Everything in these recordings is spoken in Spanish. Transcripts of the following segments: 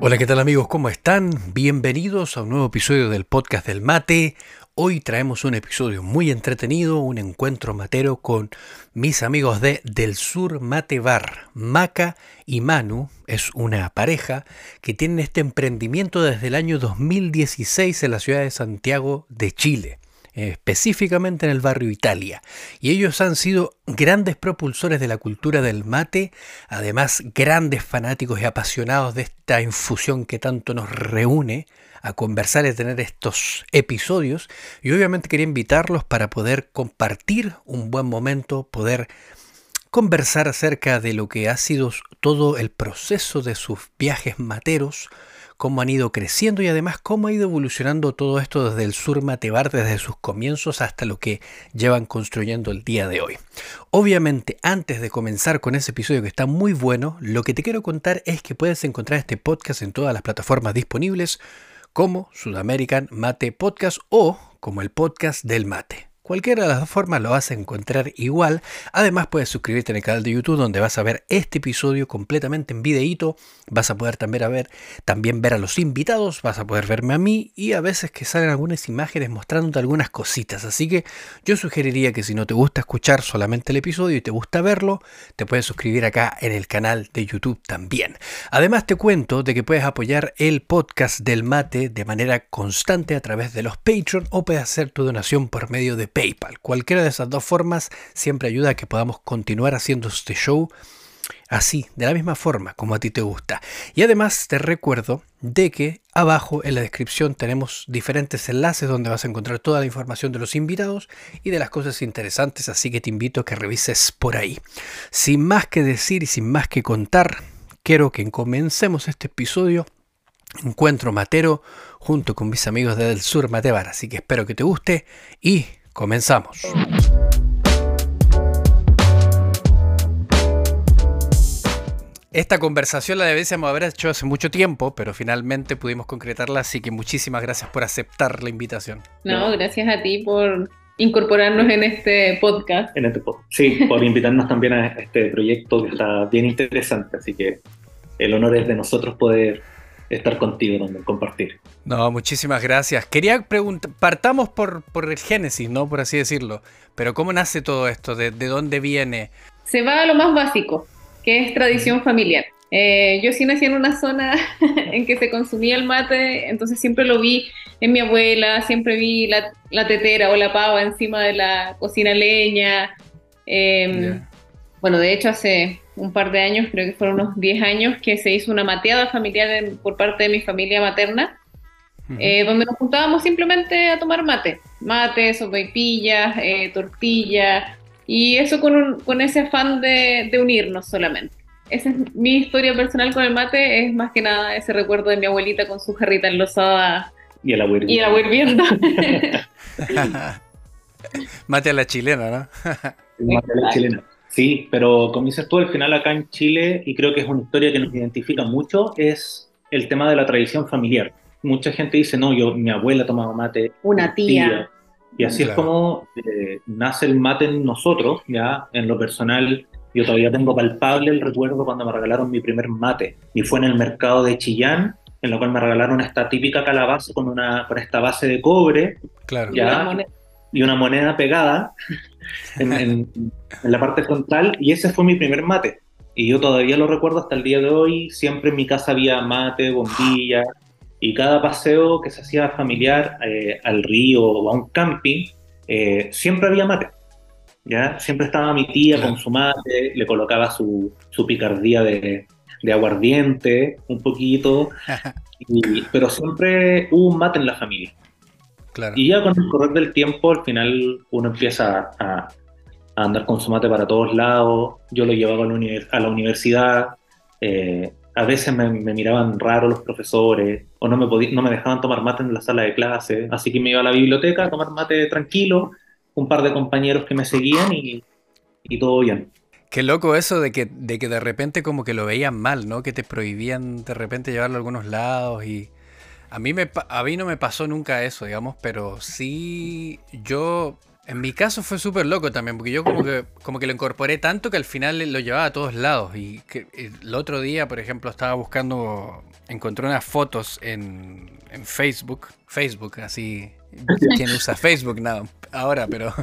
Hola, ¿qué tal amigos? ¿Cómo están? Bienvenidos a un nuevo episodio del podcast del mate. Hoy traemos un episodio muy entretenido, un encuentro matero con mis amigos de Del Sur Mate Bar. Maca y Manu es una pareja que tienen este emprendimiento desde el año 2016 en la ciudad de Santiago de Chile específicamente en el barrio Italia. Y ellos han sido grandes propulsores de la cultura del mate, además grandes fanáticos y apasionados de esta infusión que tanto nos reúne a conversar y tener estos episodios. Y obviamente quería invitarlos para poder compartir un buen momento, poder conversar acerca de lo que ha sido todo el proceso de sus viajes materos, cómo han ido creciendo y además cómo ha ido evolucionando todo esto desde el sur Matebar, desde sus comienzos hasta lo que llevan construyendo el día de hoy. Obviamente, antes de comenzar con ese episodio que está muy bueno, lo que te quiero contar es que puedes encontrar este podcast en todas las plataformas disponibles como Sudamerican Mate Podcast o como el podcast del mate. Cualquiera de las dos formas lo vas a encontrar igual. Además puedes suscribirte en el canal de YouTube donde vas a ver este episodio completamente en videíto. Vas a poder también, ver, también ver a los invitados, vas a poder verme a mí y a veces que salen algunas imágenes mostrándote algunas cositas. Así que yo sugeriría que si no te gusta escuchar solamente el episodio y te gusta verlo, te puedes suscribir acá en el canal de YouTube también. Además te cuento de que puedes apoyar el podcast del mate de manera constante a través de los Patreon o puedes hacer tu donación por medio de PayPal. Cualquiera de esas dos formas siempre ayuda a que podamos continuar haciendo este show así, de la misma forma como a ti te gusta. Y además te recuerdo de que abajo en la descripción tenemos diferentes enlaces donde vas a encontrar toda la información de los invitados y de las cosas interesantes, así que te invito a que revises por ahí. Sin más que decir y sin más que contar, quiero que comencemos este episodio Encuentro Matero junto con mis amigos de Del Sur Matebar, así que espero que te guste y Comenzamos. Esta conversación la deberíamos haber hecho hace mucho tiempo, pero finalmente pudimos concretarla, así que muchísimas gracias por aceptar la invitación. No, gracias a ti por incorporarnos en este podcast. En este podcast, sí, por invitarnos también a este proyecto que está bien interesante, así que el honor es de nosotros poder estar contigo también, compartir. No, muchísimas gracias. Quería preguntar, partamos por, por el génesis, ¿no? Por así decirlo. Pero ¿cómo nace todo esto? ¿De, dónde viene? Se va a lo más básico, que es tradición familiar. Eh, yo sí nací en una zona en que se consumía el mate, entonces siempre lo vi en mi abuela, siempre vi la, la tetera o la pava encima de la cocina leña. Em, bueno, de hecho hace un par de años, creo que fueron unos 10 años, que se hizo una mateada familiar por parte de mi familia materna, eh, donde nos juntábamos simplemente a tomar mate, mate, sopaipillas, eh, tortillas, y eso con, con ese afán de, de, unirnos solamente. Esa es mi historia personal con el mate, es más que nada ese recuerdo de mi abuelita con su jarrita enlosada y el agua Y el agua hirviendo. mate a la chilena, ¿no? mate a la chilena. Sí, pero como dices tú, al final acá en Chile, y creo que es una historia que nos identifica mucho, es el tema de la tradición familiar. Mucha gente dice, no, yo, mi abuela tomaba mate. Una tía. Y así es como eh, nace el mate en nosotros, ya, en lo personal. Yo todavía tengo palpable el recuerdo cuando me regalaron mi primer mate. Y fue en el mercado de Chillán, en lo cual me regalaron esta típica calabaza con, una, con esta base de cobre. Claro. ¿ya? Y una moneda pegada en, la parte frontal y ese fue mi primer mate. Y yo todavía lo recuerdo hasta el día de hoy, siempre en mi casa había mate, bombilla, y cada paseo que se hacía familiar eh, al río o a un camping, eh, siempre había mate. ¿ya? Siempre estaba mi tía con su mate, le colocaba su, su picardía de, de, aguardiente, un poquito, pero siempre hubo un mate en la familia. Y ya con el correr del tiempo, al final uno empieza a, andar con su mate para todos lados. Yo lo llevaba a la, universidad. Eh, a veces me, miraban raro los profesores o no me, no me dejaban tomar mate en la sala de clase. Así que me iba a la biblioteca a tomar mate tranquilo, un par de compañeros que me seguían y, y todo bien. Qué loco eso de que, de que de repente como que lo veían mal, ¿no? Que te prohibían de repente llevarlo a algunos lados y... A mí, me, a mí no me pasó nunca eso, digamos, pero sí yo En mi caso fue súper loco también, porque yo como que, como que lo incorporé tanto que al final lo llevaba a todos lados. Y que el otro día, por ejemplo, estaba buscando, encontré unas fotos en, en Facebook, Facebook, así, ¿quién usa Facebook? Nada, ahora, pero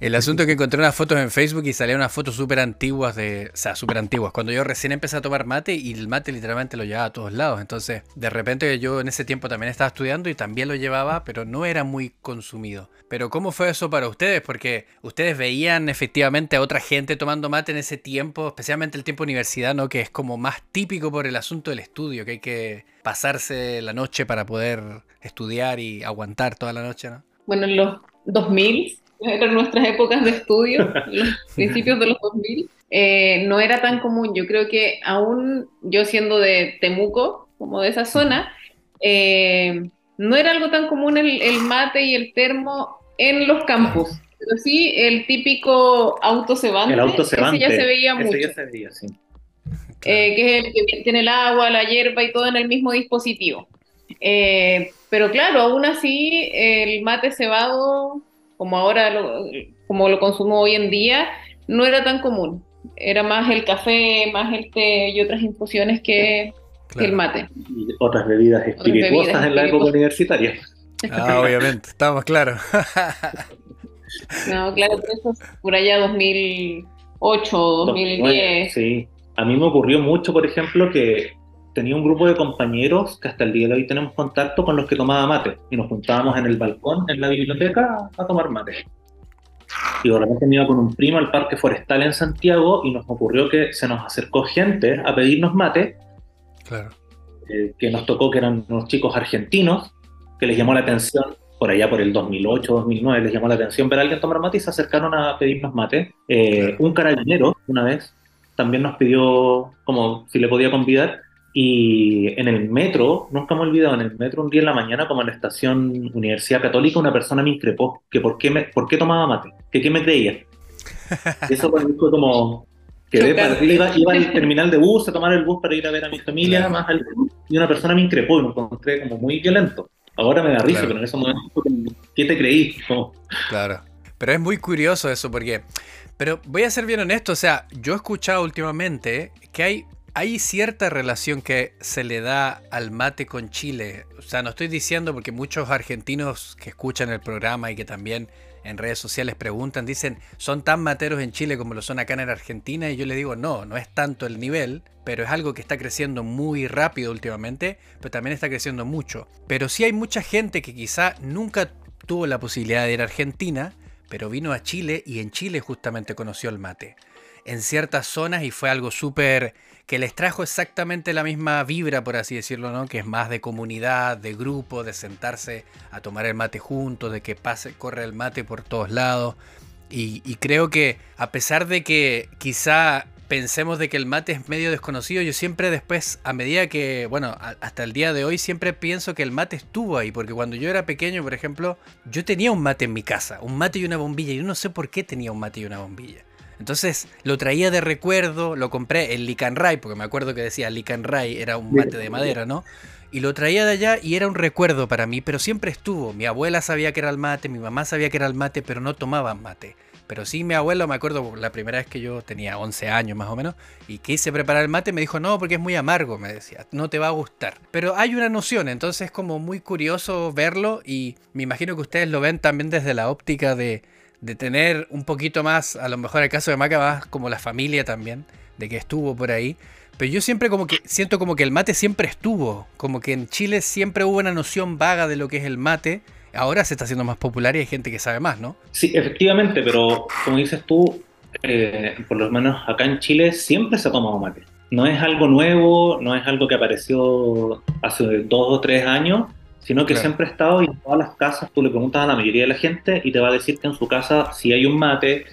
el asunto es que encontré unas fotos en Facebook y salían unas fotos súper antiguas de. O sea, súper antiguas. Cuando yo recién empecé a tomar mate y el mate literalmente lo llevaba a todos lados. Entonces, de repente yo en ese tiempo también estaba estudiando y también lo llevaba, pero no era muy consumido. Pero, ¿cómo fue eso para ustedes? Porque ustedes veían efectivamente a otra gente tomando mate en ese tiempo, especialmente el tiempo universidad, ¿no? Que es como más típico por el asunto del estudio, que hay que pasarse la noche para poder estudiar y aguantar toda la noche, ¿no? Bueno, en los 2000 eran nuestras épocas de estudio, los principios de los 2000, eh, no era tan común. Yo creo que aún yo siendo de Temuco, como de esa zona, eh, no era algo tan común el, mate y el termo en los campus. Pero sí, el típico autocebante, el autocebante ese ya se veía mucho. Ya se veía, sí. Eh, que es el que tiene el agua, la hierba y todo en el mismo dispositivo. pero claro, aún así, el mate cebado como ahora lo, como lo consumo hoy en día, no era tan común. Era más el café, más el té y otras infusiones que, el mate. Y otras bebidas espirituosas en la época universitaria. Ah, obviamente, estamos claros. no, claro, pero eso es por allá 2008, 2010. sí, a mí me ocurrió mucho, por ejemplo, que tenía un grupo de compañeros que hasta el día de hoy tenemos contacto con los que tomaba mate y nos juntábamos en el balcón en la biblioteca a tomar mate. Y de repente me iba con un primo al parque forestal en Santiago y nos ocurrió que se nos acercó gente a pedirnos mate, claro. Eh, que nos tocó que eran unos chicos argentinos, que les llamó la atención, por allá por el 2008, 2009, les llamó la atención ver a alguien tomar mate y se acercaron a pedirnos mate. Eh, un carabinero, una vez, también nos pidió como si le podía convidar y en el metro, nunca me he olvidado, en el metro un día en la mañana, como en la estación Universidad Católica, una persona me increpó que por qué, me, por qué tomaba mate, que qué me creía. eso fue como que iba, iba, al terminal de bus a tomar el bus para ir a ver a mi familia, más al, y una persona me increpó y me encontré como muy violento. Ahora me da risa, pero en ese momento, ¿qué te creí? Claro. Pero es muy curioso eso porque... Pero voy a ser bien honesto, o sea, yo he escuchado últimamente que hay hay cierta relación que se le da al mate con Chile. O sea, no estoy diciendo porque muchos argentinos que escuchan el programa y que también en redes sociales preguntan, dicen, son tan materos en Chile como lo son acá en Argentina. Y yo le digo, no, no es tanto el nivel, pero es algo que está creciendo muy rápido últimamente, pero también está creciendo mucho. Pero sí hay mucha gente que quizá nunca tuvo la posibilidad de ir a Argentina, pero vino a Chile y en Chile justamente conoció el mate. En ciertas zonas y fue algo súper que les trajo exactamente la misma vibra, por así decirlo, ¿no? Que es más de comunidad, de grupo, de sentarse a tomar el mate juntos, de que pase, corre el mate por todos lados. Y, creo que a pesar de que quizá pensemos de que el mate es medio desconocido, yo siempre después, a medida que, bueno, hasta el día de hoy, siempre pienso que el mate estuvo ahí, porque cuando yo era pequeño, por ejemplo, yo tenía un mate en mi casa, un mate y una bombilla, y yo no sé por qué tenía un mate y una bombilla. Entonces lo traía de recuerdo, lo compré en Licanray, porque me acuerdo que decía Licanray, era un mate de madera, ¿no? Y lo traía de allá y era un recuerdo para mí, pero siempre estuvo. Mi abuela sabía que era el mate, mi mamá sabía que era el mate, pero no tomaban mate. Pero sí, mi abuelo, me acuerdo la primera vez que yo tenía 11 años más o menos, y quise preparar el mate, me dijo, no, porque es muy amargo, me decía, no te va a gustar. Pero hay una noción, entonces es como muy curioso verlo y me imagino que ustedes lo ven también desde la óptica de, de tener un poquito más, a lo mejor el caso de Maca como la familia también, de que estuvo por ahí. Pero yo siempre como que siento como que el mate siempre estuvo, como que en Chile siempre hubo una noción vaga de lo que es el mate. Ahora se está haciendo más popular y hay gente que sabe más, ¿no? Sí, efectivamente, pero como dices tú, eh, por lo menos acá en Chile siempre se ha tomado mate. No es algo nuevo, no es algo que apareció hace dos o tres años, sino que siempre ha estado y en todas las casas tú le preguntas a la mayoría de la gente y te va a decir que en su casa si hay un mate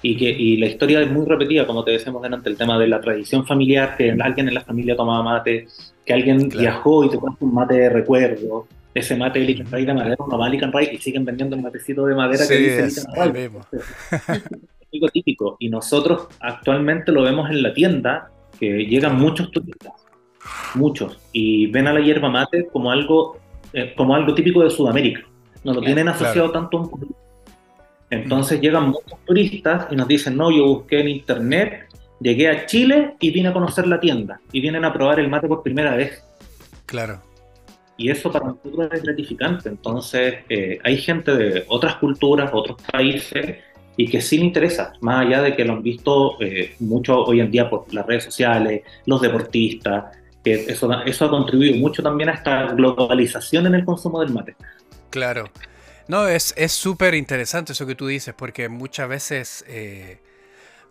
y que y la historia es muy repetida, como te decíamos delante, el tema de la tradición familiar, que alguien en la familia tomaba mate, que alguien viajó y te cuenta un mate de recuerdo, ese mate de Lican de madera, no va y siguen vendiendo el matecito de madera que dice es, Es algo típico. Y nosotros actualmente lo vemos en la tienda, que llegan muchos turistas, muchos, y ven a la hierba mate como algo como algo típico de Sudamérica. No lo tienen asociado tanto a un Entonces llegan muchos turistas y nos dicen, no, yo busqué en internet, llegué a Chile y vine a conocer la tienda. Y vienen a probar el mate por primera vez. Claro. Y eso para nosotros es gratificante. Entonces eh, hay gente de otras culturas, otros países, y que sí le interesa, más allá de que lo han visto eh, mucho hoy en día por las redes sociales, los deportistas, que eso, eso ha contribuido mucho también a esta globalización en el consumo del mate. Claro. No, es súper interesante eso que tú dices, porque muchas veces eh,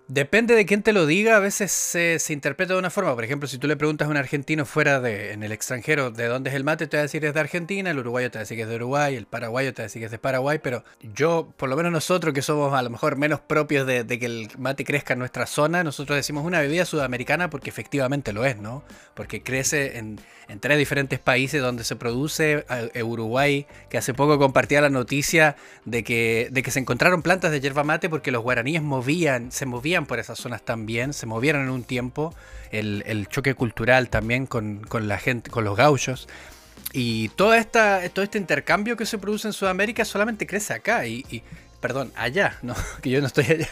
Depende de quién te lo diga, a veces se, interpreta de una forma. Por ejemplo, si tú le preguntas a un argentino fuera de, en el extranjero, de dónde es el mate, te va a decir es de Argentina, el uruguayo te va a decir que es de Uruguay, el paraguayo te va a decir que es de Paraguay, pero yo, por lo menos nosotros que somos a lo mejor menos propios de, que el mate crezca en nuestra zona, nosotros decimos una bebida sudamericana porque efectivamente lo es, ¿no? Porque crece en, tres diferentes países donde se produce, eh, Uruguay, que hace poco compartía la noticia de que, de que se encontraron plantas de yerba mate porque los guaraníes movían, se movían por esas zonas también, se movieron en un tiempo, el, choque cultural también con, la gente, con los gauchos. Y toda esta, todo este intercambio que se produce en Sudamérica solamente crece acá y, perdón, allá, ¿no? que yo no estoy allá,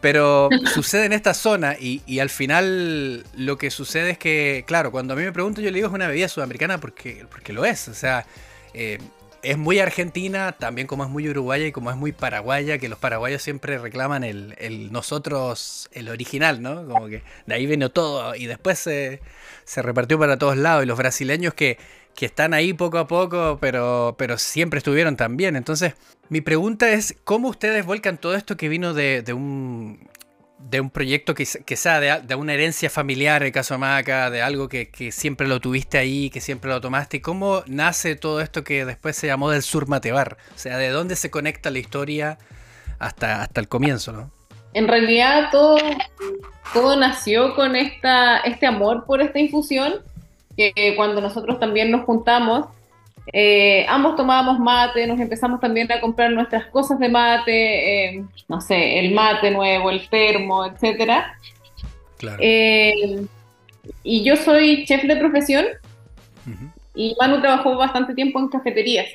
pero sucede en esta zona y, al final lo que sucede es que, claro, cuando a mí me preguntan yo le digo es una bebida sudamericana porque, porque lo es, o sea, eh, es muy argentina, también como es muy uruguaya y como es muy paraguaya, que los paraguayos siempre reclaman el, nosotros, el original, ¿no? Como que de ahí vino todo y después se, repartió para todos lados. Y los brasileños que, están ahí poco a poco, pero, pero siempre estuvieron también. Entonces, mi pregunta es, ¿cómo ustedes vuelcan todo esto que vino de, de un de un proyecto que, sea de, una herencia familiar, el caso de Maca, de algo que, siempre lo tuviste ahí, que siempre lo tomaste. ¿Cómo nace todo esto que después se llamó del Sur Matebar? O sea, ¿de dónde se conecta la historia hasta, hasta el comienzo, no? En realidad todo, todo nació con esta, este amor por esta infusión, que cuando nosotros también nos juntamos, eh, ambos tomábamos mate, nos empezamos también a comprar nuestras cosas de mate, eh, no sé, el mate nuevo, el termo, etcétera. Eh, y yo soy chef de profesión y Manu trabajó bastante tiempo en cafeterías.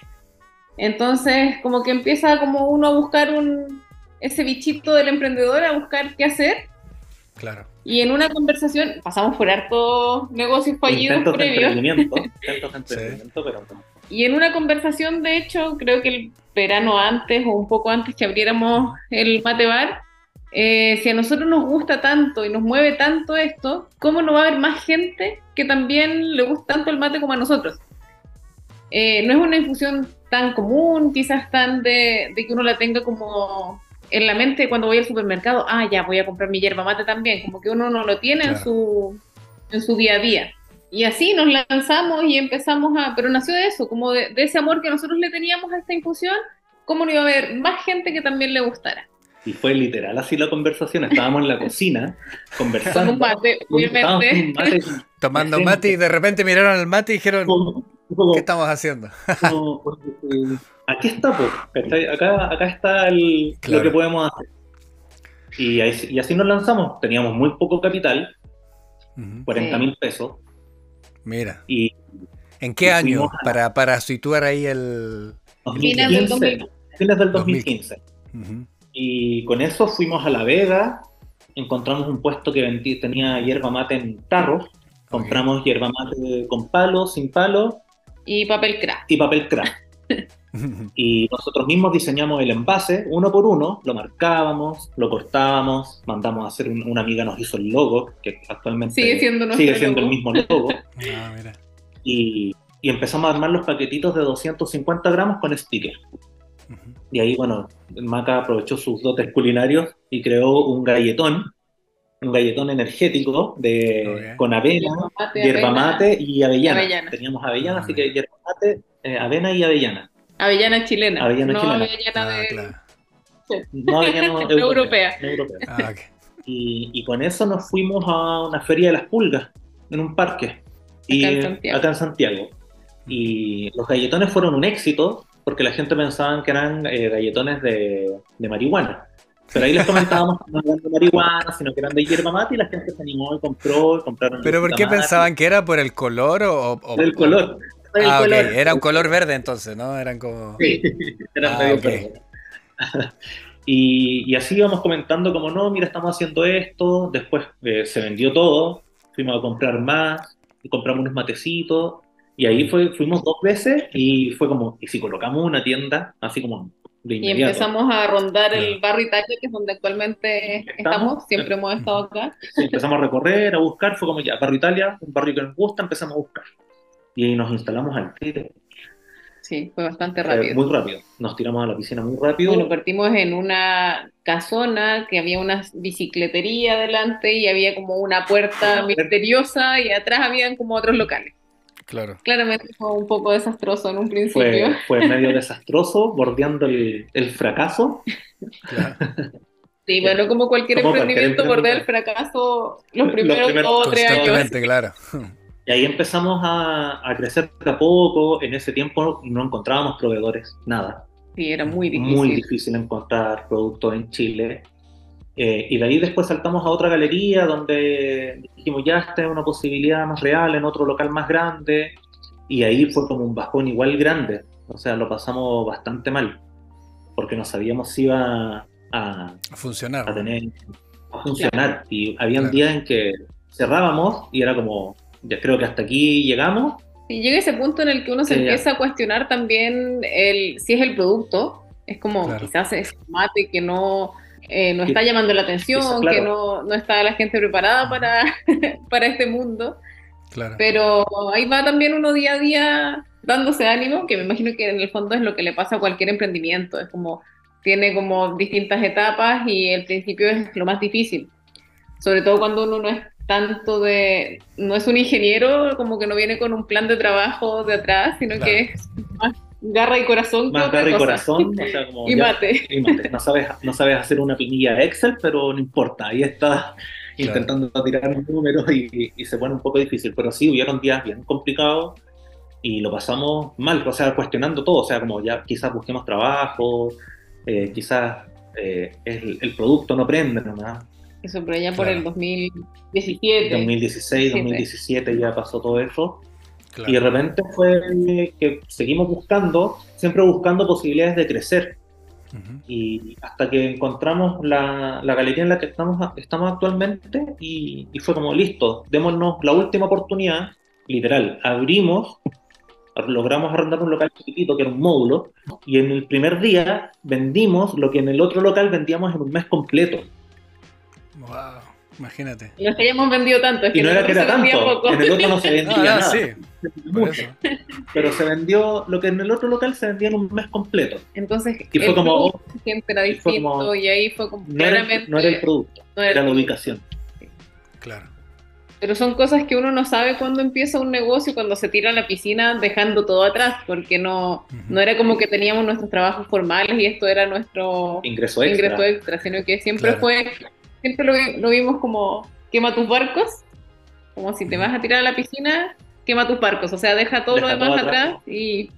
Entonces, como que empieza como uno a buscar un, ese bichito del emprendedor, a buscar qué hacer. Claro. Y en una conversación, pasamos por hartos negocios fallidos previos. pero y en una conversación, de hecho, creo que el verano antes o un poco antes que abriéramos el mate bar, eh, si a nosotros nos gusta tanto y nos mueve tanto esto, ¿cómo no va a haber más gente que también le gusta tanto el mate como a nosotros? Eh, no es una infusión tan común, quizás tan de, que uno la tenga como en la mente cuando voy al supermercado, ah, ya voy a comprar mi yerba mate también, como que uno no lo tiene en, su, en su día a día. Y así nos lanzamos y empezamos a, pero nació de eso, como de, ese amor que nosotros le teníamos a esta infusión, ¿cómo no iba a haber más gente que también le gustara? Y fue literal así la conversación, estábamos en la cocina conversando. Un mate, Tomando mate y de repente miraron al mate y dijeron, ¿qué estamos haciendo? Eh, aquí está, pues, acá, acá está lo que podemos hacer. Y, y, así nos lanzamos, teníamos muy poco capital, 40 mil pesos, Mira. Y, ¿En qué año? Para, para situar ahí el... 2015, fines del 2015. Y con eso fuimos a La Vega, encontramos un puesto que tenía hierba mate en tarros, compramos hierba mate con palo, sin palo. Y papel crack. Y papel crack. y nosotros mismos diseñamos el envase uno por uno, lo marcábamos, lo cortábamos, mandamos a hacer, una amiga nos hizo el logo, que actualmente sigue siendo, sigue siendo el mismo logo. Ah, y, empezamos a armar los paquetitos de 250 gramos con sticker. Y ahí, bueno, Maca aprovechó sus dotes culinarios y creó un galletón, un galletón energético de, con avena, hierba mate, y avellana. Teníamos avellana, así que hierba mate, eh, avena y avellana. Avellana chilena. Avellana no chilena. avellana ah, de... Claro. No avellana europea. europea. Ah, y, con eso nos fuimos a una feria de las pulgas, en un parque. Y, acá en Santiago. Y los galletones fueron un éxito porque la gente pensaba que eran eh, galletones de, de, marihuana. Pero ahí les comentábamos que no eran de marihuana, sino que eran de hierba mate y la gente se animó y compró, compraron. ¿Pero por qué pensaban que era por el color o...? o el color. Ah, Era un color verde entonces, ¿no? Eran como. Sí, eran ah, Y, y así íbamos comentando como, no, mira, estamos haciendo esto, después eh, se vendió todo, fuimos a comprar más, y compramos unos matecitos, y ahí fue, fuimos dos veces y fue como, y si colocamos una tienda, así como Y empezamos a rondar el barrio Italia, que es donde actualmente Estamos. estamos, siempre hemos estado acá. Sí, empezamos a recorrer, a buscar, fue como ya, Barrio Italia, un barrio que nos gusta, empezamos a buscar. Y nos instalamos al tiro, Sí, fue bastante eh, rápido. muy rápido. Nos tiramos a la piscina muy rápido. Bueno, partimos en una casona que había una bicicletería adelante y había como una puerta misteriosa y atrás habían como otros locales. Claro. Claramente fue un poco desastroso en un principio. fue, fue medio desastroso, bordeando el, el fracaso. claro. Sí, bueno, como cualquier Como cualquier emprendimiento, bordea el fracaso los Los primeros dos o tres años. Claro. Y ahí empezamos a, a crecer de a poco. En ese tiempo no encontrábamos proveedores, nada. Sí, era muy difícil. Muy difícil encontrar productos en Chile. Eh, y de ahí después saltamos a otra galería donde dijimos, ya esta es una posibilidad más real en otro local más grande. Y ahí fue como un bajón igual grande. O sea, lo pasamos bastante mal. Porque no sabíamos si iba a, A funcionar. a tener a funcionar. Y habían Claro. días en que cerrábamos y era como, ya creo que hasta aquí llegamos. Y llega ese punto en el que uno se Sí, ya. empieza a cuestionar también el, si es el producto. Es como Claro. quizás es mate que no, eh, no está llamando la atención, Eso, claro. que no, no está la gente preparada para, para este mundo. Claro. Pero ahí va también uno día a día dándose ánimo, que me imagino que en el fondo es lo que le pasa a cualquier emprendimiento. Es como, tiene como distintas etapas y el principio es lo más difícil. Sobre todo cuando uno no es tanto de, no es un ingeniero, como que no viene con un plan de trabajo de atrás, sino Claro. que es más garra y corazón Más garra y cosa. corazón. o sea, como Y ya- mate. y mate. No sabes, no sabes hacer una pinilla Excel, pero no importa. Ahí estás intentando tirar números y, y se pone un poco difícil. Pero sí, hubieron días bien complicados y lo pasamos mal. O sea, cuestionando todo. O sea, como ya quizás busquemos trabajo, eh, quizás eh, el, el producto no prende nomás. Pero ya por Claro. el 2017. 2016, 2017 ya pasó todo eso. claro. Y de repente fue que seguimos buscando, siempre buscando posibilidades de crecer. Y hasta que encontramos la, la galería en la que estamos, estamos actualmente y, y fue como, listo, démonos la última oportunidad, literal, abrimos, logramos arrendar un local chiquitito que era un módulo y en el primer día vendimos lo que en el otro local vendíamos en un mes completo. Wow, imagínate. Los que hayamos vendido tanto, es que Y no era que era se vendía tanto, poco. en el otro no se vendía No, nada, sí, mucho, pero se vendió lo que en el otro local se vendía en un mes completo. Entonces, Y fue como- era y fue distinto como- y ahí fue como No era, claramente no era el producto, no era era la ubicación. Claro. Pero son cosas que uno no sabe cuando empieza un negocio, cuando se tira a la piscina dejando todo atrás, porque no, no era como que teníamos nuestros trabajos formales y esto era nuestro Ingreso extra. ingreso extra, sino que siempre Claro. fue, siempre lo, lo vimos como quema tus barcos, como si te vas a tirar a la piscina, quema tus barcos, o sea, deja todo Deja lo demás todo atrás. atrás y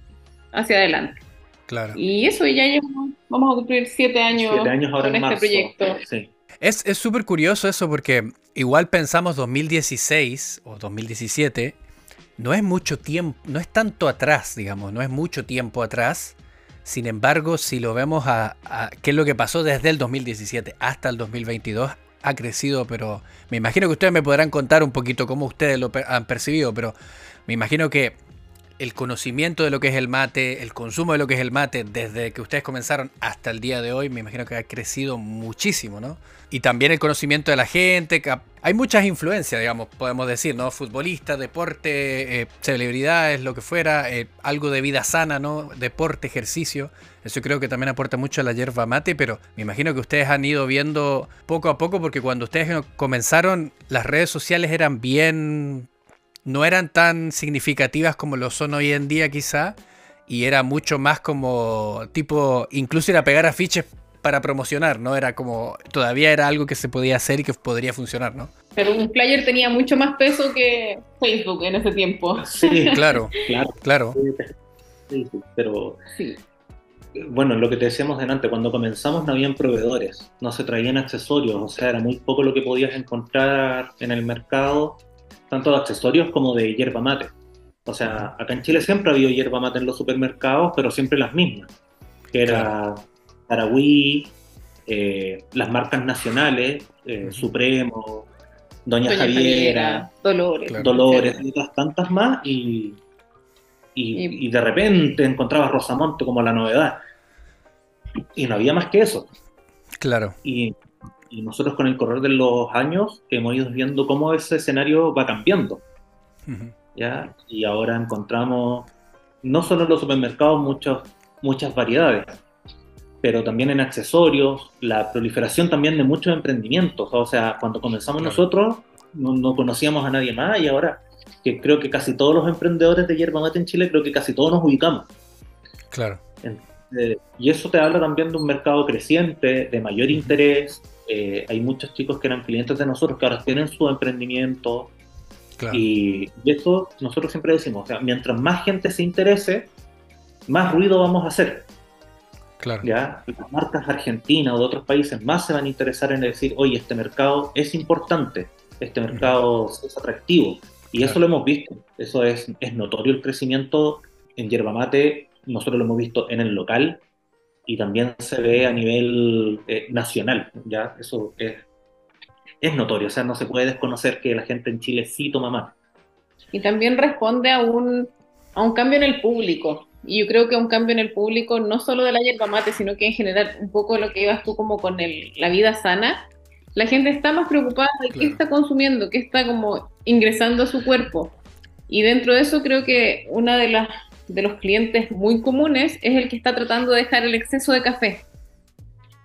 hacia adelante. Claro. Y eso, y ya llevamos, vamos a cumplir siete años, Siete años ahora con en este marzo. proyecto. Sí. Es es súper curioso eso porque igual pensamos 2016 o 2017, no es mucho tiempo, no es tanto atrás, digamos, no es mucho tiempo atrás. Sin embargo, si lo vemos a, qué es lo que pasó desde el 2017 hasta el 2022, ha crecido, pero me imagino que ustedes me podrán contar un poquito cómo ustedes lo han percibido, pero me imagino que el conocimiento de lo que es el mate, el consumo de lo que es el mate, desde que ustedes comenzaron hasta el día de hoy, me imagino que ha crecido muchísimo, ¿no? Y también el conocimiento de la gente, hay muchas influencias, digamos, podemos decir, ¿no? Futbolistas, deporte, eh, celebridades, lo que fuera, eh, algo de vida sana, ¿no? Deporte, ejercicio. Eso creo que también aporta mucho a la yerba mate, pero me imagino que ustedes han ido viendo poco a poco, porque cuando ustedes comenzaron, las redes sociales eran bien no eran tan significativas como lo son hoy en día quizá, y era mucho más como tipo, incluso era pegar afiches para promocionar, ¿no? Era como, todavía era algo que se podía hacer y que podría funcionar, ¿no? Pero un flyer tenía mucho más peso que Facebook en ese tiempo. Sí, Claro, claro. claro. Sí, pero Sí. bueno, lo que te decíamos delante, cuando comenzamos no habían proveedores, no se traían accesorios, o sea, era muy poco lo que podías encontrar en el mercado, tanto de accesorios como de yerba mate. O sea, acá en Chile siempre ha habido yerba mate en los supermercados, pero siempre las mismas, que era Tarahui, eh, las marcas nacionales, eh, Supremo, Doña, Javiera, Dolores, Dolores y otras tantas más, y, y, de repente encontrabas Rosamonte como la novedad. Y no había más que eso. Claro. Y, y nosotros con el correr de los años hemos ido viendo cómo ese escenario va cambiando. ¿ya? Y ahora encontramos, no solo en los supermercados, muchos, muchas variedades, pero también en accesorios, la proliferación también de muchos emprendimientos. O sea, cuando comenzamos nosotros, no, conocíamos a nadie más y ahora que creo que casi todos los emprendedores de yerba mate en Chile, creo que casi todos nos ubicamos. Claro. y eso te habla también de un mercado creciente, de mayor interés. Eh, hay muchos chicos que eran clientes de nosotros que ahora tienen su emprendimiento. Y, y, eso nosotros siempre decimos, o sea, mientras más gente se interese, más ruido vamos a hacer. Claro. ¿ya? Las marcas argentinas o de otros países más se van a interesar en decir, oye, este mercado es importante, este mercado es atractivo. Y eso lo hemos visto, eso es, es notorio el crecimiento en yerba mate, nosotros lo hemos visto en el local y también se ve a nivel eh, nacional, ¿ya? Eso es, es notorio, o sea, no se puede desconocer que la gente en Chile sí toma más. Y también responde a un, a un cambio en el público. Y yo creo que un cambio en el público, no solo de la yerba mate, sino que en general un poco lo que ibas tú como con el, la vida sana, la gente está más preocupada de qué está consumiendo, qué está como ingresando a su cuerpo. Y dentro de eso creo que una de las de los clientes muy comunes es el que está tratando de dejar el exceso de café.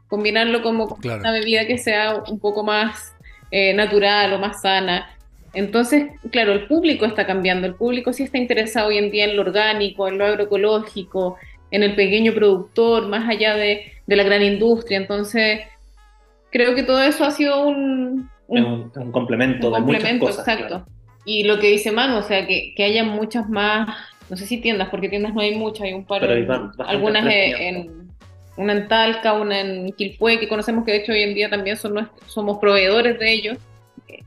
Combinarlo como con una bebida que sea un poco más eh, natural o más sana. Entonces, claro, el público está cambiando, el público sí está interesado hoy en día en lo orgánico, en lo agroecológico, en el pequeño productor, más allá de, la gran industria. Entonces, creo que todo eso ha sido un... Un, complemento de muchas cosas. Exacto. Y lo que dice Manu, o sea, que, que, haya muchas más, no sé si tiendas, porque tiendas no hay muchas, hay un par, algunas en, una en Talca, una en Quilpué, que conocemos que de hecho hoy en día también son somos proveedores de ellos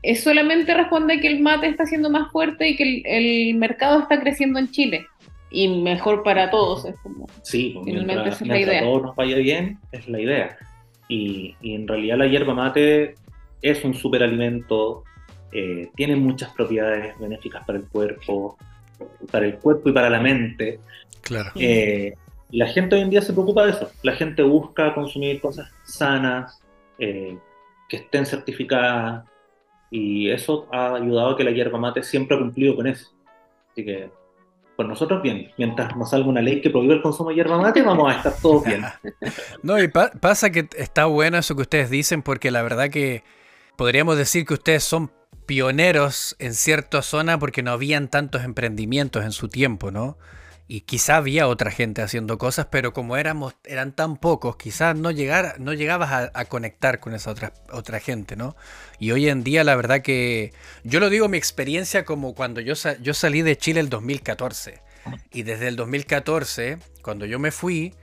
es solamente responde que el mate está siendo más fuerte y que el, mercado está creciendo en Chile. Y mejor para todos, es como. Sí, pues, finalmente es la idea. todos nos vaya bien, es la idea. Y, en realidad la hierba mate es un superalimento, eh, tiene muchas propiedades benéficas para el cuerpo, para el cuerpo y para la mente. Claro. Eh, la gente hoy en día se preocupa de eso. La gente busca consumir cosas sanas, eh, que estén certificadas, y eso ha ayudado a que la hierba mate siempre ha cumplido con eso. Así que, pues nosotros bien, mientras no salga una ley que prohíbe el consumo de hierba mate, vamos a estar todos bien. no, y pasa que está bueno eso que ustedes dicen, porque la verdad que podríamos decir que ustedes son pioneros en cierta zona porque no habían tantos emprendimientos en su tiempo, ¿no? y quizá había otra gente haciendo cosas, pero como éramos, eran tan pocos, quizás no, no llegabas a, conectar con esa otra, otra gente, ¿no? Y hoy en día la verdad que yo lo digo mi experiencia como cuando yo, yo salí de Chile el 2014. Y desde el 2014, cuando yo me fui,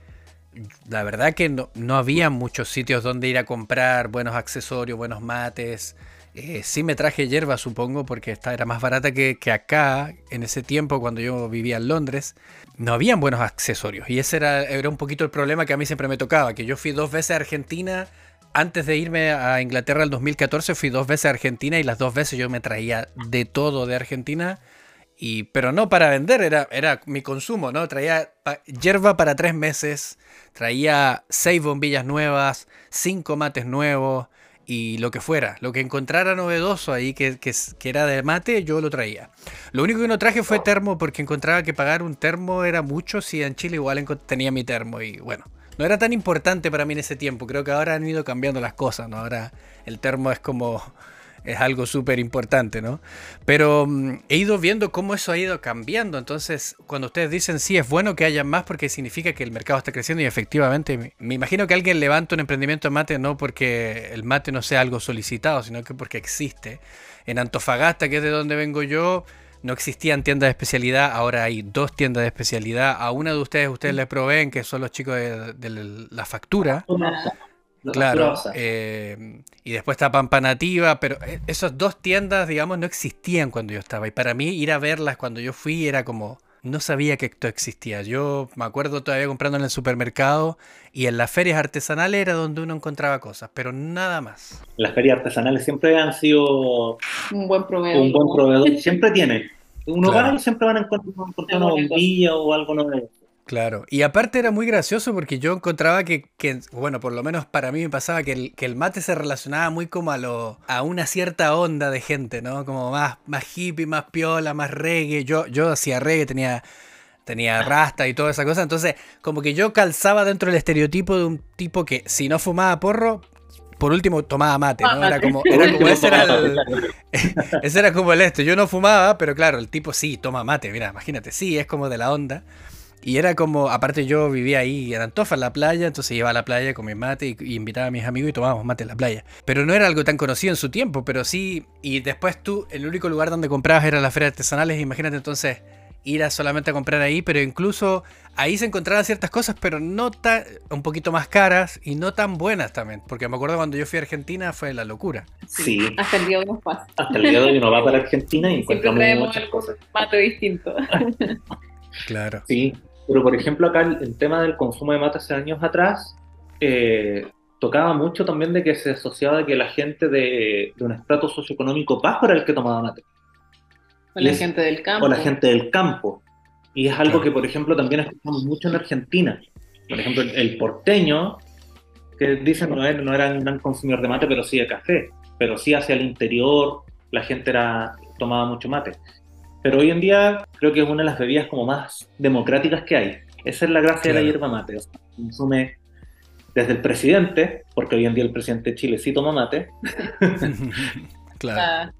la verdad que no, no había muchos sitios donde ir a comprar buenos accesorios, buenos mates. Eh, sí me traje hierba, supongo, porque esta era más barata que, acá, en ese tiempo, cuando yo vivía en Londres. No habían buenos accesorios. Y ese era, era un poquito el problema que a mí siempre me tocaba, que yo fui dos veces a Argentina. Antes de irme a Inglaterra el 2014, fui dos veces a Argentina y las dos veces yo me traía de todo de Argentina. Y, pero no para vender, era, era mi consumo, ¿no? Traía hierba para tres meses, traía seis bombillas nuevas, cinco mates nuevos, y lo que fuera, lo que encontrara novedoso ahí que, que, era de mate, yo lo traía. Lo único que no traje fue termo porque encontraba que pagar un termo era mucho si en Chile igual tenía mi termo y bueno, no era tan importante para mí en ese tiempo, creo que ahora han ido cambiando las cosas, ¿no? Ahora el termo es como es algo súper importante, ¿no? Pero mm, he ido viendo cómo eso ha ido cambiando. Entonces, cuando ustedes dicen sí, es bueno que haya más porque significa que el mercado está creciendo y efectivamente, me imagino que alguien levanta un emprendimiento de mate no porque el mate no sea algo solicitado, sino que porque existe. En Antofagasta, que es de donde vengo yo, no existían tiendas de especialidad, ahora hay dos tiendas de especialidad. A una de ustedes, ustedes le proveen, que son los chicos de, de la factura. Claro. Eh, y después está Pampa Nativa, pero esas dos tiendas, digamos, no existían cuando yo estaba. Y para mí ir a verlas cuando yo fui era como No sabía que esto existía. Yo me acuerdo todavía comprando en el supermercado y en las ferias artesanales era donde uno encontraba cosas, pero nada más. Las ferias artesanales siempre han sido un buen proveedor. Un buen proveedor. Siempre tiene. Uno claro. va siempre van a encontrar, una bombilla o algo nuevo. Claro, y aparte era muy gracioso porque yo encontraba que, que bueno, por lo menos para mí me pasaba que el, que el, mate se relacionaba muy como a, lo, a una cierta onda de gente, ¿no? Como más, más hippie, más piola, más reggae. Yo, yo hacía reggae, tenía, tenía rasta y toda esa cosa. Entonces, como que yo calzaba dentro del estereotipo de un tipo que si no fumaba porro, por último tomaba mate, ¿no? Era como, era como ese era el, ese era como el esto. Yo no fumaba, pero claro, el tipo sí toma mate, mira, imagínate, sí, es como de la onda. Y era como, aparte yo vivía ahí en Antofa, en la playa, entonces iba a la playa con mi mate y, invitaba a mis amigos y tomábamos mate en la playa. Pero no era algo tan conocido en su tiempo, pero sí, y después tú, el único lugar donde comprabas era las ferias artesanales, imagínate entonces ir a solamente a comprar ahí, pero incluso ahí se encontraban ciertas cosas, pero no tan, un poquito más caras y no tan buenas también, porque me acuerdo cuando yo fui a Argentina fue la locura. Sí. Hasta el día de hoy nos pasa. Hasta el día de hoy uno va para Argentina y encontramos muchas cosas. Mate distinto. claro. Sí, pero, por ejemplo, acá el, tema del consumo de mate hace años atrás eh, tocaba mucho también de que se asociaba que la gente de, un estrato socioeconómico bajo era el que tomaba mate. O la gente del campo. O la gente del campo. Y es algo que, por ejemplo, también escuchamos mucho en Argentina. Por ejemplo, el, porteño, que dicen no, no era un gran consumidor de mate, pero sí de café. Pero sí hacia el interior, la gente era, tomaba mucho mate. Pero hoy en día creo que es una de las bebidas como más democráticas que hay. Esa es la gracia de la hierba mate. O sea, consume desde el presidente, porque hoy en día el presidente de Chile sí toma mate. claro.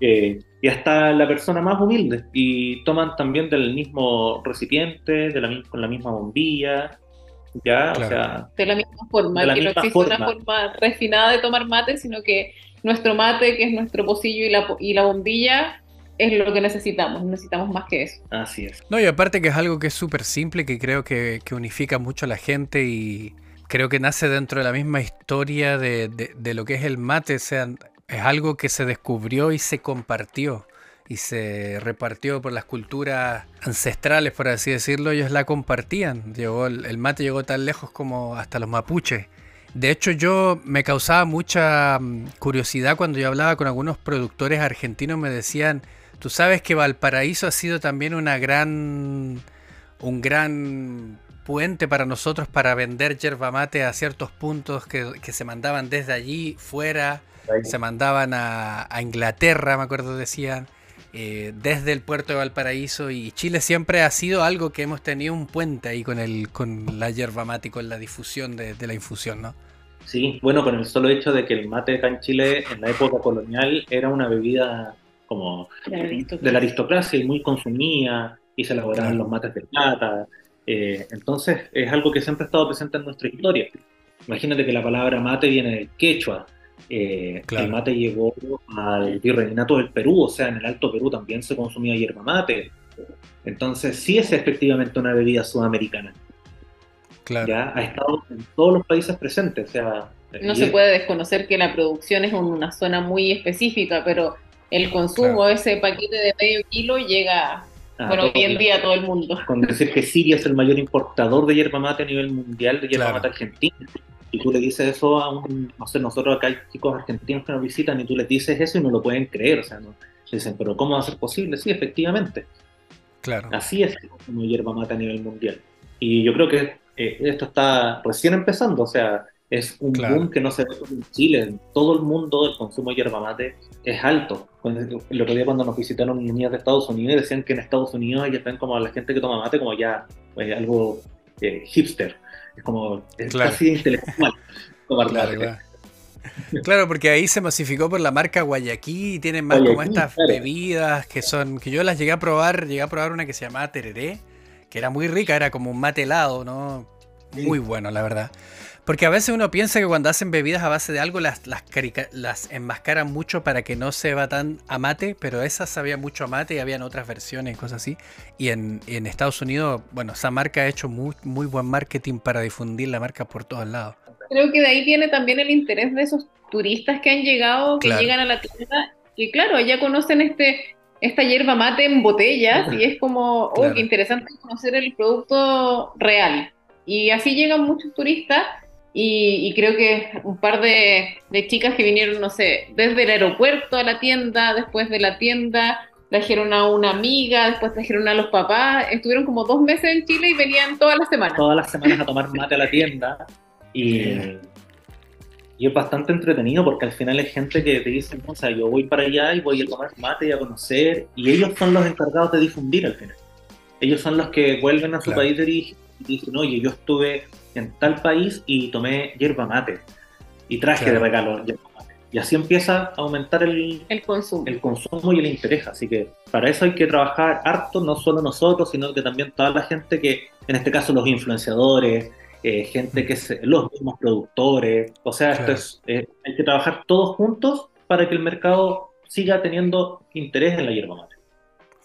Eh, y hasta la persona más humilde. Y toman también del mismo recipiente, de la, con la misma bombilla. Ya, o sea, de la misma forma, que no existe una forma refinada de tomar mate, sino que nuestro mate, que es nuestro pocillo y la, y la bombilla, es lo que necesitamos, necesitamos más que eso. Así es. No, y aparte que es algo que es súper simple, que creo que, unifica mucho a la gente y creo que nace dentro de la misma historia de, lo que es el mate, o sea, es algo que se descubrió y se compartió y se repartió por las culturas ancestrales, por así decirlo, ellos la compartían. Llegó, el mate llegó tan lejos como hasta los mapuches. De hecho, yo me causaba mucha mm, curiosidad cuando yo hablaba con algunos productores argentinos, me decían, Tú sabes que Valparaíso ha sido también una gran, un gran puente para nosotros para vender yerba mate a ciertos puntos que, se mandaban desde allí fuera, se mandaban a, Inglaterra, me acuerdo decían, eh, desde el puerto de Valparaíso y Chile siempre ha sido algo que hemos tenido un puente ahí con, el, con la yerba mate y con la difusión de, de la infusión, ¿no? Sí, bueno, con el solo hecho de que el mate acá en Chile en la época colonial era una bebida como de la aristocracia y muy consumida, y se elaboraban los mates de plata. Eh, entonces es algo que siempre ha estado presente en nuestra historia. Imagínate que la palabra mate viene del quechua. Eh, el mate llegó al virreinato del Perú, o sea, en el Alto Perú también se consumía hierba mate. Entonces sí es efectivamente una bebida sudamericana. Claro. Ya ha estado en todos los países presentes. O sea, no se puede desconocer que la producción es en una zona muy específica, pero el consumo de ese paquete de medio kilo llega, ah, bueno, hoy en día a todo el mundo. Con decir que Siria es el mayor importador de yerba mate a nivel mundial de yerba mate argentina. Y tú le dices eso a un, no sé, nosotros acá hay chicos argentinos que nos visitan y tú les dices eso y no lo pueden creer, o sea, no, dicen, pero ¿cómo va a ser posible? Sí, efectivamente. Claro. Así es como yerba mate a nivel mundial. Y yo creo que eh, esto está recién empezando, o sea, es un boom que no se ve en Chile, en todo el mundo el consumo de yerba mate es alto. El otro día cuando nos visitaron niñas de Estados Unidos decían que en Estados Unidos ya ven como la gente que toma mate como ya pues, algo eh, hipster, es como casi intelectual tomar mate. Claro, porque ahí se masificó por la marca Guayaquil y tienen más como estas bebidas que son, que yo las llegué a probar, llegué a probar una que se llamaba tereré, que era muy rica, era como un mate helado, ¿no? Muy bueno, la verdad. Porque a veces uno piensa que cuando hacen bebidas a base de algo las, las, las enmascaran mucho para que no se va tan a mate, pero esas sabían mucho a mate y habían otras versiones y cosas así. Y en, Estados Unidos, bueno, esa marca ha hecho muy, muy buen marketing para difundir la marca por todos lados. Creo que de ahí viene también el interés de esos turistas que han llegado, que llegan a la tienda, que claro, ya conocen este esta hierba mate en botellas y es como, oh, Claro. qué interesante conocer el producto real. Y así llegan muchos turistas y, y creo que un par de, de chicas que vinieron, no sé, desde el aeropuerto a la tienda, después de la tienda trajeron a una amiga, después trajeron a los papás, estuvieron como dos meses en Chile y venían todas las semanas. todas las semanas a tomar mate a la tienda y, y es bastante entretenido porque al final hay gente que te dice, o sea, yo voy para allá y voy a tomar mate y a conocer y ellos son los encargados de difundir al final. Ellos son los que vuelven a su Claro. país de origen y dicen, oye, yo estuve en tal país y tomé hierba mate y traje Claro. de regalo hierba mate. Y así empieza a aumentar el, El consumo. el consumo y el interés. Así que para eso hay que trabajar harto, no solo nosotros, sino que también toda la gente que, en este caso los influenciadores, eh, gente que es los mismos productores. O sea, Claro. esto es, eh, hay que trabajar todos juntos para que el mercado siga teniendo interés en la hierba mate.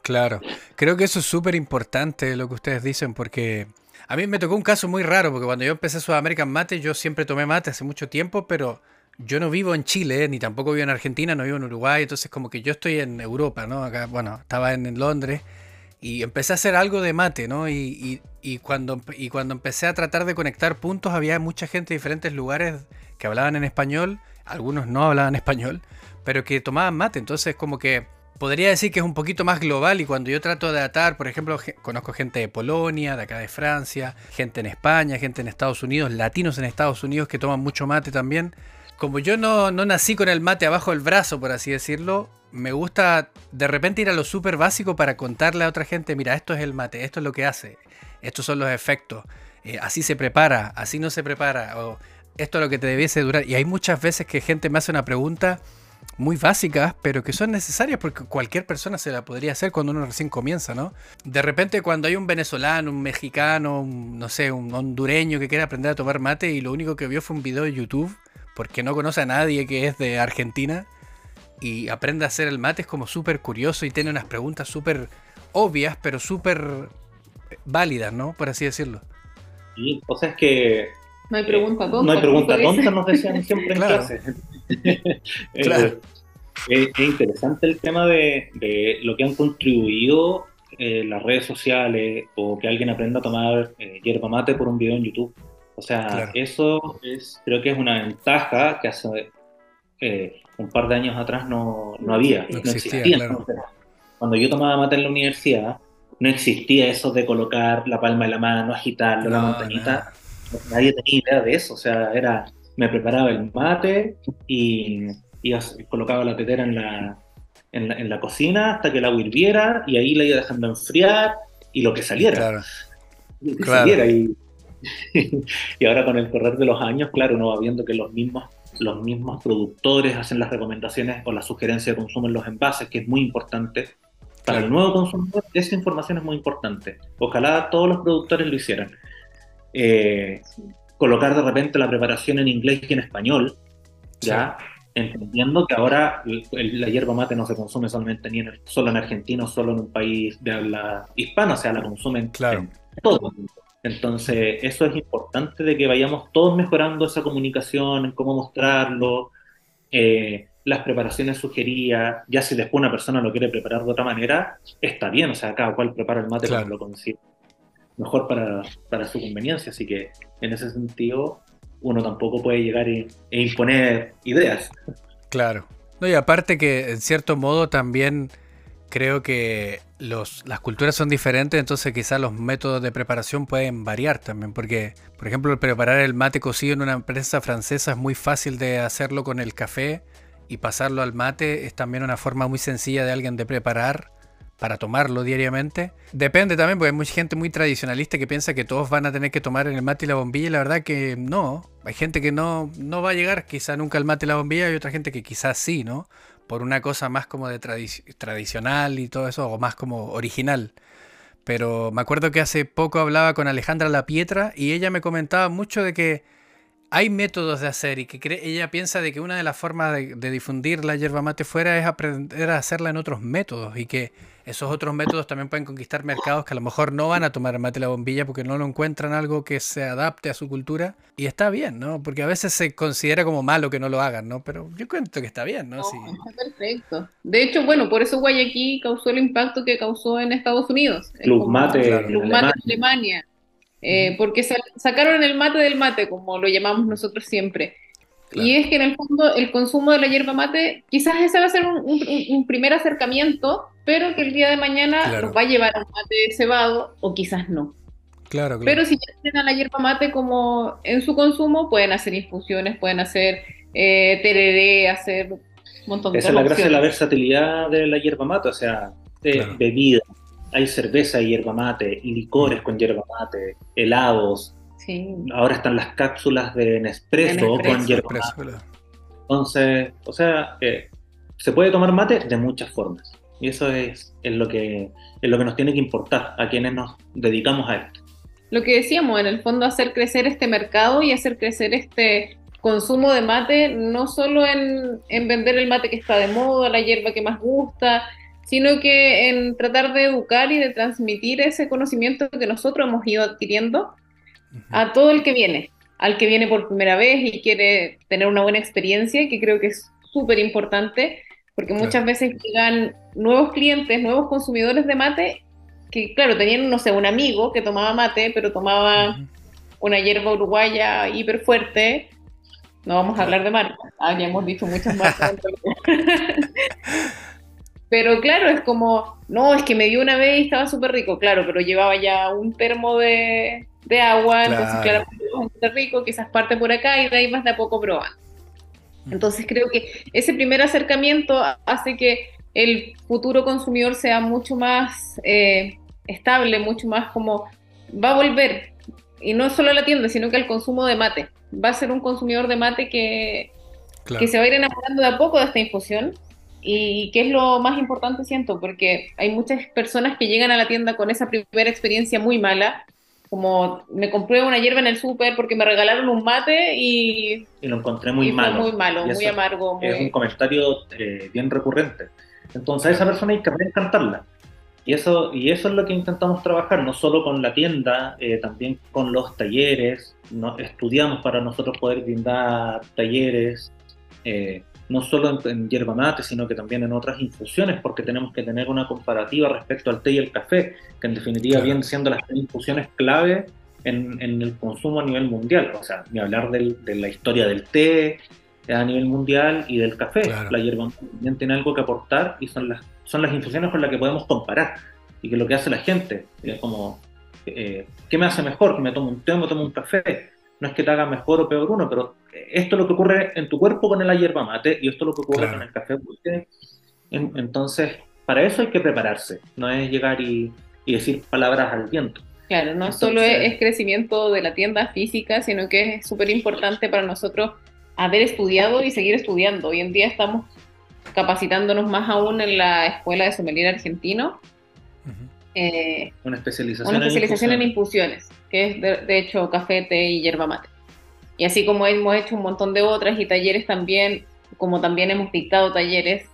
Claro, creo que eso es súper importante lo que ustedes dicen porque a mí me tocó un caso muy raro porque cuando yo empecé Sudamerican Mate yo siempre tomé mate hace mucho tiempo, pero yo no vivo en Chile ni tampoco vivo en Argentina, no vivo en Uruguay, entonces como que yo estoy en Europa, ¿no? Acá, bueno, estaba en, en Londres y empecé a hacer algo de mate, ¿no? Y, y- y cuando, y cuando empecé a tratar de conectar puntos había mucha gente de diferentes lugares que hablaban en español, algunos no hablaban español, pero que tomaban mate, entonces como que podría decir que es un poquito más global y cuando yo trato de atar, por ejemplo, conozco gente de Polonia, de acá de Francia, gente en España, gente en Estados Unidos, latinos en Estados Unidos que toman mucho mate también. Como yo no, no nací con el mate abajo del brazo, por así decirlo, me gusta de repente ir a lo súper básico para contarle a otra gente, mira, esto es el mate, esto es lo que hace, estos son los efectos, eh, así se prepara, así no se prepara, o esto es lo que te debiese durar. Y hay muchas veces que gente me hace una pregunta muy básicas, pero que son necesarias porque cualquier persona se la podría hacer cuando uno recién comienza, ¿no? De repente cuando hay un venezolano, un mexicano, un, no sé, un hondureño que quiere aprender a tomar mate y lo único que vio fue un video de YouTube porque no conoce a nadie que es de Argentina y aprende a hacer el mate, es como súper curioso y tiene unas preguntas súper obvias, pero súper válidas, ¿no? Por así decirlo. Y cosas que No hay pregunta tonta. no hay pregunta tonta, nos decían siempre en Claro. clase. Eh, Claro. es, es interesante el tema de, de lo que han contribuido eh, las redes sociales o que alguien aprenda a tomar eh, yerba mate por un video en YouTube. O sea, Claro. eso es, creo que es una ventaja que hace eh, un par de años atrás no, no había, No no, existía, existía. claro. Cuando yo tomaba mate en la universidad, no existía eso de colocar la palma de la mano, agitarlo, la No, montañita nada. nadie tenía idea de eso, o sea, era, me preparaba el mate y, y colocaba la tetera en la, en la, en la cocina hasta que el agua hirviera y ahí la iba dejando enfriar y lo que saliera, Claro. lo que claro. saliera. Y, y ahora con el correr de los años, claro, uno va viendo que los mismos, los mismos productores hacen las recomendaciones o la sugerencia de consumo en los envases, que es muy importante. Para Claro. el nuevo consumidor, esa información es muy importante. Ojalá todos los productores lo hicieran. Eh, colocar de repente la preparación en inglés y en español, ya entendiendo que ahora la hierba mate no se consume solamente ni en el- solo en Argentina solo en un país de habla hispana, o sea, la consumen Claro. en todo. el mundo. Entonces, eso es importante de que vayamos todos mejorando esa comunicación, en cómo mostrarlo, eh, las preparaciones sugeridas, ya si después una persona lo quiere preparar de otra manera, está bien, o sea, cada cual prepara el mate Claro. como lo consigue mejor para, para su conveniencia, así que en ese sentido uno tampoco puede llegar e imponer ideas. Claro. No, y aparte que en cierto modo también creo que los, las culturas son diferentes, entonces quizás los métodos de preparación pueden variar también, porque por ejemplo preparar el mate cocido en una empresa francesa es muy fácil de hacerlo con el café y pasarlo al mate es también una forma muy sencilla de alguien de preparar para tomarlo diariamente. Depende también, porque hay mucha gente muy tradicionalista que piensa que todos van a tener que tomar el mate y la bombilla, y la verdad que no. Hay gente que no, no va a llegar quizá nunca al mate y la bombilla, y otra gente que quizás sí, ¿no? Por una cosa más como de tradi- tradicional y todo eso, o más como original. Pero me acuerdo que hace poco hablaba con Alejandra La Pietra y ella me comentaba mucho de que hay métodos de hacer y que ella piensa de que una de las formas de, difundir la yerba mate fuera es aprender a hacerla en otros métodos y que esos otros métodos también pueden conquistar mercados que a lo mejor no van a tomar mate la bombilla porque no lo encuentran algo que se adapte a su cultura y está bien, ¿no? Porque a veces se considera como malo que no lo hagan, ¿no? Pero yo cuento que está bien, ¿no? sí. Está perfecto. De hecho, bueno, por eso Guayaquil causó el impacto que causó en Estados Unidos. Club Mate, Club Mate en Alemania eh, porque sacaron el mate del mate, como lo llamamos nosotros siempre. Y es que en el fondo el consumo de la hierba mate, quizás ese va a ser un, primer acercamiento, pero que el día de mañana nos va a llevar a un mate cebado o quizás no. Claro, Pero si ya tienen a la hierba mate como en su consumo, pueden hacer infusiones, pueden hacer eh, tereré, hacer un montón de cosas. Esa es la gracia de la versatilidad de la hierba mate, o sea, de bebida, hay cerveza y hierba mate, licores con hierba mate, helados. Ahora están las cápsulas de Nespresso, con hierba mate. Entonces, o sea, eh, se puede tomar mate de muchas formas. Y eso es, es, lo que, es lo que nos tiene que importar a quienes nos dedicamos a esto. Lo que decíamos, en el fondo, hacer crecer este mercado y hacer crecer este consumo de mate, no solo en, en vender el mate que está de moda, la hierba que más gusta, sino que en tratar de educar y de transmitir ese conocimiento que nosotros hemos ido adquiriendo a todo el que viene, al que viene por primera vez y quiere tener una buena experiencia, que creo que es súper importante, porque muchas veces llegan nuevos clientes, nuevos consumidores de mate, que claro, tenían, no sé, un amigo que tomaba mate, pero tomaba una hierba uruguaya hiper fuerte, no vamos a hablar de marca, ah, ya hemos dicho muchas marcas. Pero claro, es como, no, es que me dio una vez y estaba súper rico, claro, pero llevaba ya un termo de, agua, entonces claro, es rico, quizás parte por acá y de ahí más de a poco proban. Mm. Entonces creo que ese primer acercamiento hace que el futuro consumidor sea mucho más eh, estable, mucho más como va a volver, y no solo a la tienda, sino que al consumo de mate. Va a ser un consumidor de mate que, que se va a ir enamorando de a poco de esta infusión y qué es lo más importante, siento, porque hay muchas personas que llegan a la tienda con esa primera experiencia muy mala, como me compré una hierba en el súper porque me regalaron un mate y... Y lo encontré muy malo. Muy malo, muy amargo. Es un comentario eh, bien recurrente. Entonces a esa persona hay que reencantarla. Y eso, y eso es lo que intentamos trabajar, no solo con la tienda, eh, también con los talleres. No, estudiamos para nosotros poder brindar talleres. Eh, no solo en, yerba mate, sino que también en otras infusiones, porque tenemos que tener una comparativa respecto al té y el café, que en definitiva vienen siendo las infusiones clave en, el consumo a nivel mundial. O sea, ni hablar de la historia del té a nivel mundial y del café. La yerba mate también tiene algo que aportar y son las, son las infusiones con las que podemos comparar y que lo que hace la gente. Es como, eh, ¿qué me hace mejor? ¿Que me tomo un té o me tomo un café? No es que te haga mejor o peor uno, pero esto es lo que ocurre en tu cuerpo con la hierba mate y esto es lo que ocurre con el café. Entonces, para eso hay que prepararse, no es llegar y, decir palabras al viento. Claro, no solo es, crecimiento de la tienda física, sino que es súper importante para nosotros haber estudiado y seguir estudiando. Hoy en día estamos capacitándonos más aún en la Escuela de Sommelier Argentino. Eh, una especialización, una especialización en, infusiones. Que es de, hecho café, té y yerba mate. Y así como hemos hecho un montón de otras y talleres también, como también hemos dictado talleres.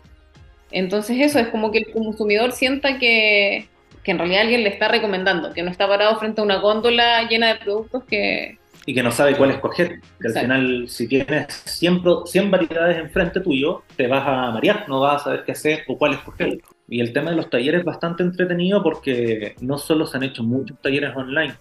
Entonces eso es como que el consumidor sienta que, que en realidad alguien le está recomendando, que no está parado frente a una góndola llena de productos que... Y que no sabe cuál escoger. Que al final, si tienes 100, 100 variedades enfrente tuyo, te vas a marear, no vas a saber qué hacer o cuál escoger. Y el tema de los talleres es bastante entretenido porque no solo se han hecho muchos talleres online,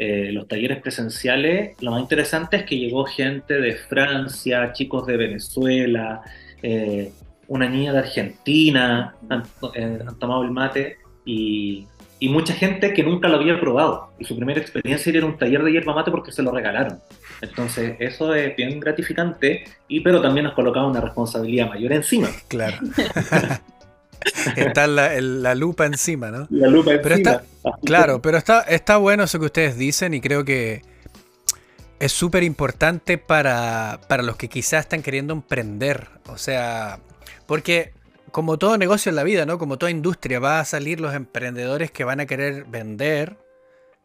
eh, los talleres presenciales, lo más interesante es que llegó gente de Francia, chicos de Venezuela, eh, una niña de Argentina, han, eh, tomado el mate y, y, mucha gente que nunca lo había probado. Y su primera experiencia era un taller de hierba mate porque se lo regalaron. Entonces, eso es bien gratificante, y, pero también nos colocaba una responsabilidad mayor encima. Claro. Está la, lupa encima, ¿no? La lupa encima. claro, pero está, está bueno eso que ustedes dicen y creo que es súper importante para, para los que quizás están queriendo emprender. O sea, porque como todo negocio en la vida, ¿no? Como toda industria, va a salir los emprendedores que van a querer vender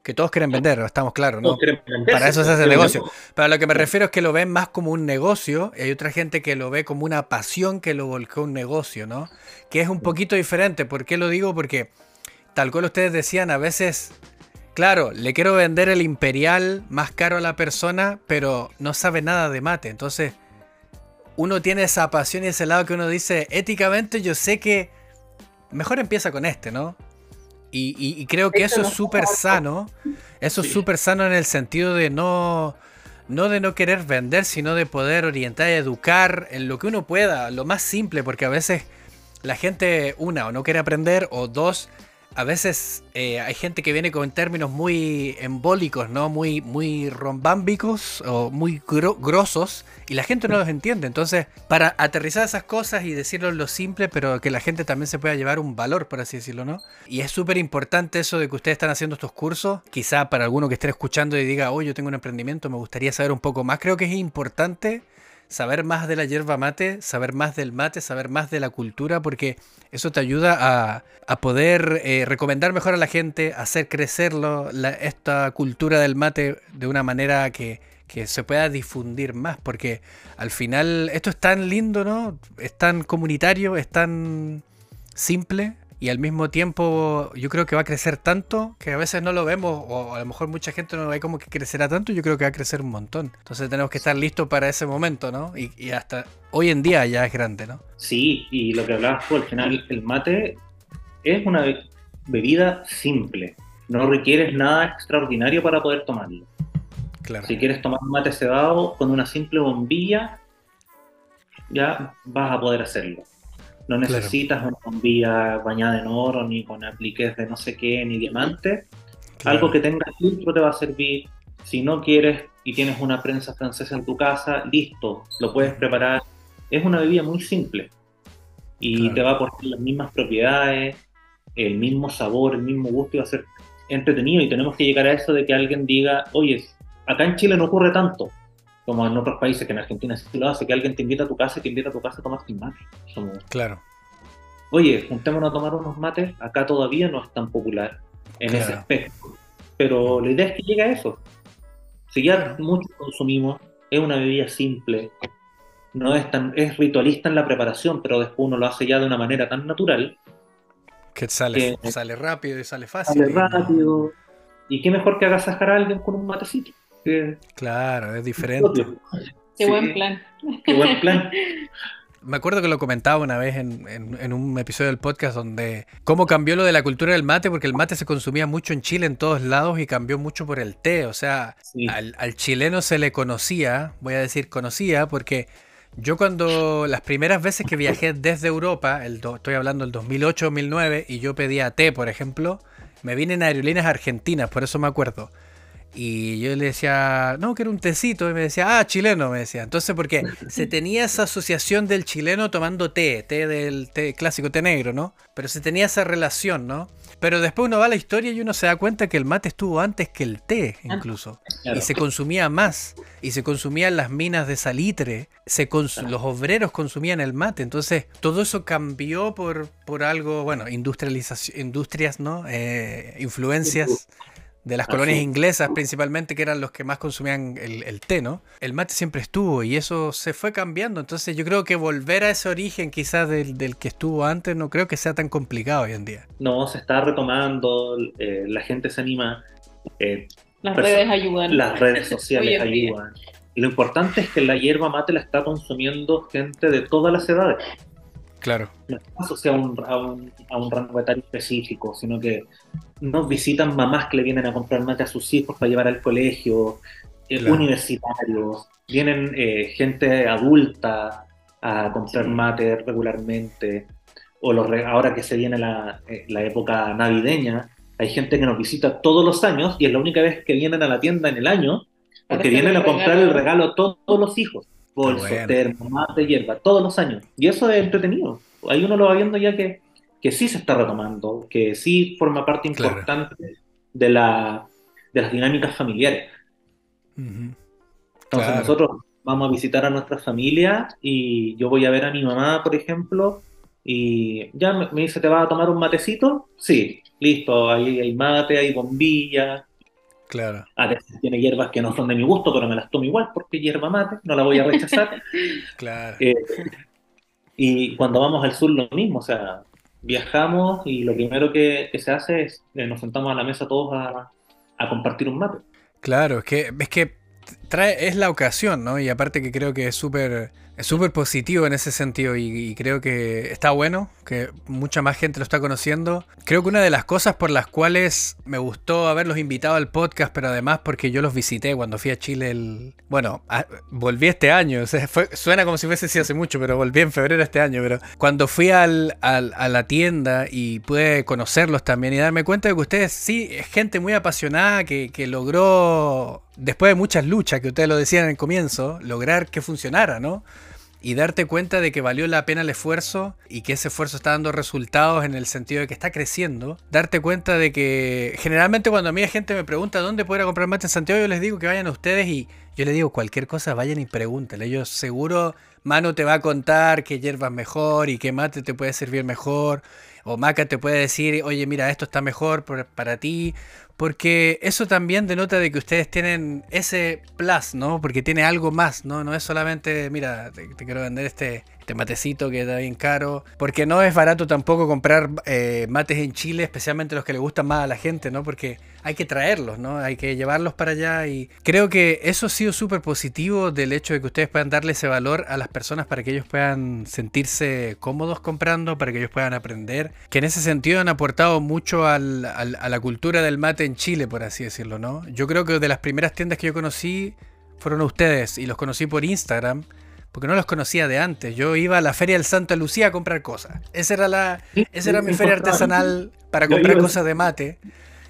que todos quieren vender, estamos claros, ¿no? Todos quieren venderse, Para eso se hace pero negocio. Pero a lo que me refiero es que lo ven más como un negocio y hay otra gente que lo ve como una pasión que lo volcó un negocio, ¿no? Que es un poquito diferente. ¿Por qué lo digo? Porque tal cual ustedes decían, a veces, claro, le quiero vender el imperial más caro a la persona, pero no sabe nada de mate. Entonces, uno tiene esa pasión y ese lado que uno dice, éticamente yo sé que mejor empieza con este, ¿no? Y, y- y creo que Eso es súper sano. Eso es súper sano en el sentido de no, no de no querer vender, sino de poder orientar y educar en lo que uno pueda, lo más simple, porque a veces la gente, una, o no quiere aprender, o dos, a veces eh, hay gente que viene con términos muy embólicos, ¿no? Muy, muy rombámbicos o muy gro- grosos, y la gente no los entiende. Entonces, para aterrizar esas cosas y decirlo lo simple, pero que la gente también se pueda llevar un valor, por así decirlo, ¿no? Y es súper importante eso de que ustedes están haciendo estos cursos. Quizá para alguno que esté escuchando y diga, oh, yo tengo un emprendimiento, me gustaría saber un poco más. Creo que es importante saber más de la yerba mate, saber más del mate, saber más de la cultura, porque eso te ayuda a, a poder eh, recomendar mejor a la gente, hacer crecerlo, la- esta cultura del mate de una manera que, que se pueda difundir más, porque al final esto es tan lindo, ¿no? Es tan comunitario, es tan simple y al mismo tiempo yo creo que va a crecer tanto que a veces no lo vemos o a lo mejor mucha gente no ve como que crecerá tanto, yo creo que va a crecer un montón. Entonces tenemos que estar listos para ese momento, ¿no? Y, y hasta hoy en día ya es grande, ¿no? Sí, y lo que hablabas tú, al final el mate es una be- bebida simple. No requieres nada extraordinario para poder tomarlo. Claro. Si quieres tomar un mate cebado con una simple bombilla, ya vas a poder hacerlo. No Claro. necesitas una bombilla bañada en oro, ni con apliques de no sé qué, ni diamante. Claro. Algo que tenga filtro te va a servir. Si no quieres y tienes una prensa francesa en tu casa, listo, lo puedes preparar. Es una bebida muy simple y Claro. te va a aportar las mismas propiedades, el mismo sabor, el mismo gusto y va a ser entretenido. Y tenemos que llegar a eso de que alguien diga, oye, acá en Chile no ocurre tanto como en otros países, que en Argentina sí lo hace, que alguien te invita a tu casa y te invita a tu casa a tomar tu mate. Somos, Claro. oye, juntémonos a tomar unos mates, acá todavía no es tan popular en Claro. ese aspecto. Pero la idea es que llegue a eso. Si ya muchos consumimos, es una bebida simple, no es tan, es ritualista en la preparación, pero después uno lo hace ya de una manera tan natural, Que sale, Que- sale rápido y sale fácil. sale y no- rápido. Y qué mejor que agasajar a alguien con un matecito. Claro, es diferente. Qué Sí, buen plan. Qué buen plan. Me acuerdo que lo comentaba una vez en, en- en un episodio del podcast donde cómo cambió lo de la cultura del mate, porque el mate se consumía mucho en Chile en todos lados y cambió mucho por el té. O sea, Sí. al, al chileno se le conocía, voy a decir conocía, porque yo cuando las primeras veces que viajé desde Europa, el do- estoy hablando del 2008-2009, y yo pedía té, por ejemplo, me vine en aerolíneas argentinas, por eso me acuerdo. Y yo le decía, no, que era un tecito. Y me decía, ah, chileno, me decía. Entonces, porque se tenía esa asociación del chileno tomando té, té del té clásico, té negro, ¿no? Pero se tenía esa relación, ¿no? Pero después uno va a la historia y uno se da cuenta que el mate estuvo antes que el té, incluso. Claro. Y se consumía más. Y se consumía en las minas de salitre. Se Los obreros consumían el mate. Entonces, todo eso cambió por, por algo, bueno, industrialización, industrias, ¿no? Eh, influencias de las Así colonias es. inglesas principalmente, que eran los que más consumían el, el té, ¿no? El mate siempre estuvo y eso se fue cambiando. Entonces yo creo que volver a ese origen quizás del, del que estuvo antes no creo que sea tan complicado hoy en día. No, se está retomando, eh, la gente se anima, eh, Las redes ayudan. las redes sociales ayudan. Y lo importante es que la hierba mate la está consumiendo gente de todas las edades. Claro. no está asociado a un, a, un, a un rango etario específico, sino que nos visitan mamás que le vienen a comprar mate a sus hijos para llevar al colegio, eh, Claro. universitarios, vienen eh, gente adulta a comprar mate regularmente, o los re- ahora que se viene la, eh, la época navideña, hay gente que nos visita todos los años y es la única vez que vienen a la tienda en el año, porque vienen a comprar regalo. el regalo a to- todos los hijos. Bolso, bueno. termo, mate, hierba, todos los años. Y eso es entretenido. Ahí uno lo va viendo ya que, que sí se está retomando, que sí forma parte Claro. importante de, la, de las dinámicas familiares. Entonces Claro. nosotros vamos a visitar a nuestra familia y yo voy a ver a mi mamá, por ejemplo, y ya me, me dice, ¿te vas a tomar un matecito? Sí, listo, ahí hay mate, hay bombilla, Claro. A veces tiene hierbas que no son de mi gusto, pero me las tomo igual porque hierba mate, no la voy a rechazar. claro. Eh, y cuando vamos al sur lo mismo, o sea, viajamos y lo primero que, que se hace es eh, nos sentamos a la mesa todos a, a compartir un mate. Claro, es que, es que trae, es la ocasión, ¿no? Y aparte que creo que es súper es súper positivo en ese sentido y, creo que está bueno, que mucha más gente lo está conociendo. Creo que una de las cosas por las cuales me gustó haberlos invitado al podcast, pero además porque yo los visité cuando fui a Chile el... Bueno, a, volví este año, suena como si fuese sido hace mucho, pero volví en febrero este año, pero cuando fui al, al, a la tienda y pude conocerlos también y darme cuenta de que ustedes sí, es gente muy apasionada que, que logró después de muchas luchas, que ustedes lo decían en el comienzo, lograr que funcionara, ¿no? Y darte cuenta de que valió la pena el esfuerzo y que ese esfuerzo está dando resultados en el sentido de que está creciendo. Darte cuenta de que generalmente cuando a mí la gente me pregunta dónde puedo comprar mate en Santiago, yo les digo que vayan a ustedes y yo les digo cualquier cosa, vayan y pregúntenle. Ellos seguro, Mano te va a contar qué hierbas mejor y qué mate te puede servir mejor. O Maca te puede decir, oye, mira, esto está mejor para ti. Porque eso también denota de que ustedes tienen ese plus, ¿no? Porque tiene algo más, ¿no? No es solamente, mira, te, quiero vender este, este matecito que está bien caro. Porque no es barato tampoco comprar eh, mates en Chile, especialmente los que le gustan más a la gente, ¿no? Porque hay que traerlos, ¿no? Hay que llevarlos para allá y creo que eso ha sido súper positivo del hecho de que ustedes puedan darle ese valor a las personas para que ellos puedan sentirse cómodos comprando, para que ellos puedan aprender, que en ese sentido han aportado mucho a la cultura del mate en Chile, por así decirlo, ¿no? Yo creo que de las primeras tiendas que yo conocí fueron ustedes y los conocí por Instagram porque no los conocía de antes. Yo iba a la feria del Santa Lucía a comprar cosas. Esa era la, esa era mi feria artesanal para comprar cosas de mate.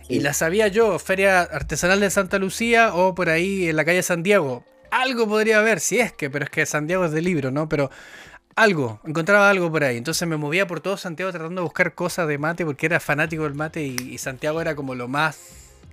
Y la sabía yo, feria artesanal de Santa Lucía o por ahí en la calle San Diego. Algo podría haber, si es que, pero es que San Diego es de libro, ¿no? Pero algo, encontraba algo por ahí. Entonces me movía por todo Santiago tratando de buscar cosas de mate porque era fanático del mate y, Santiago era como lo más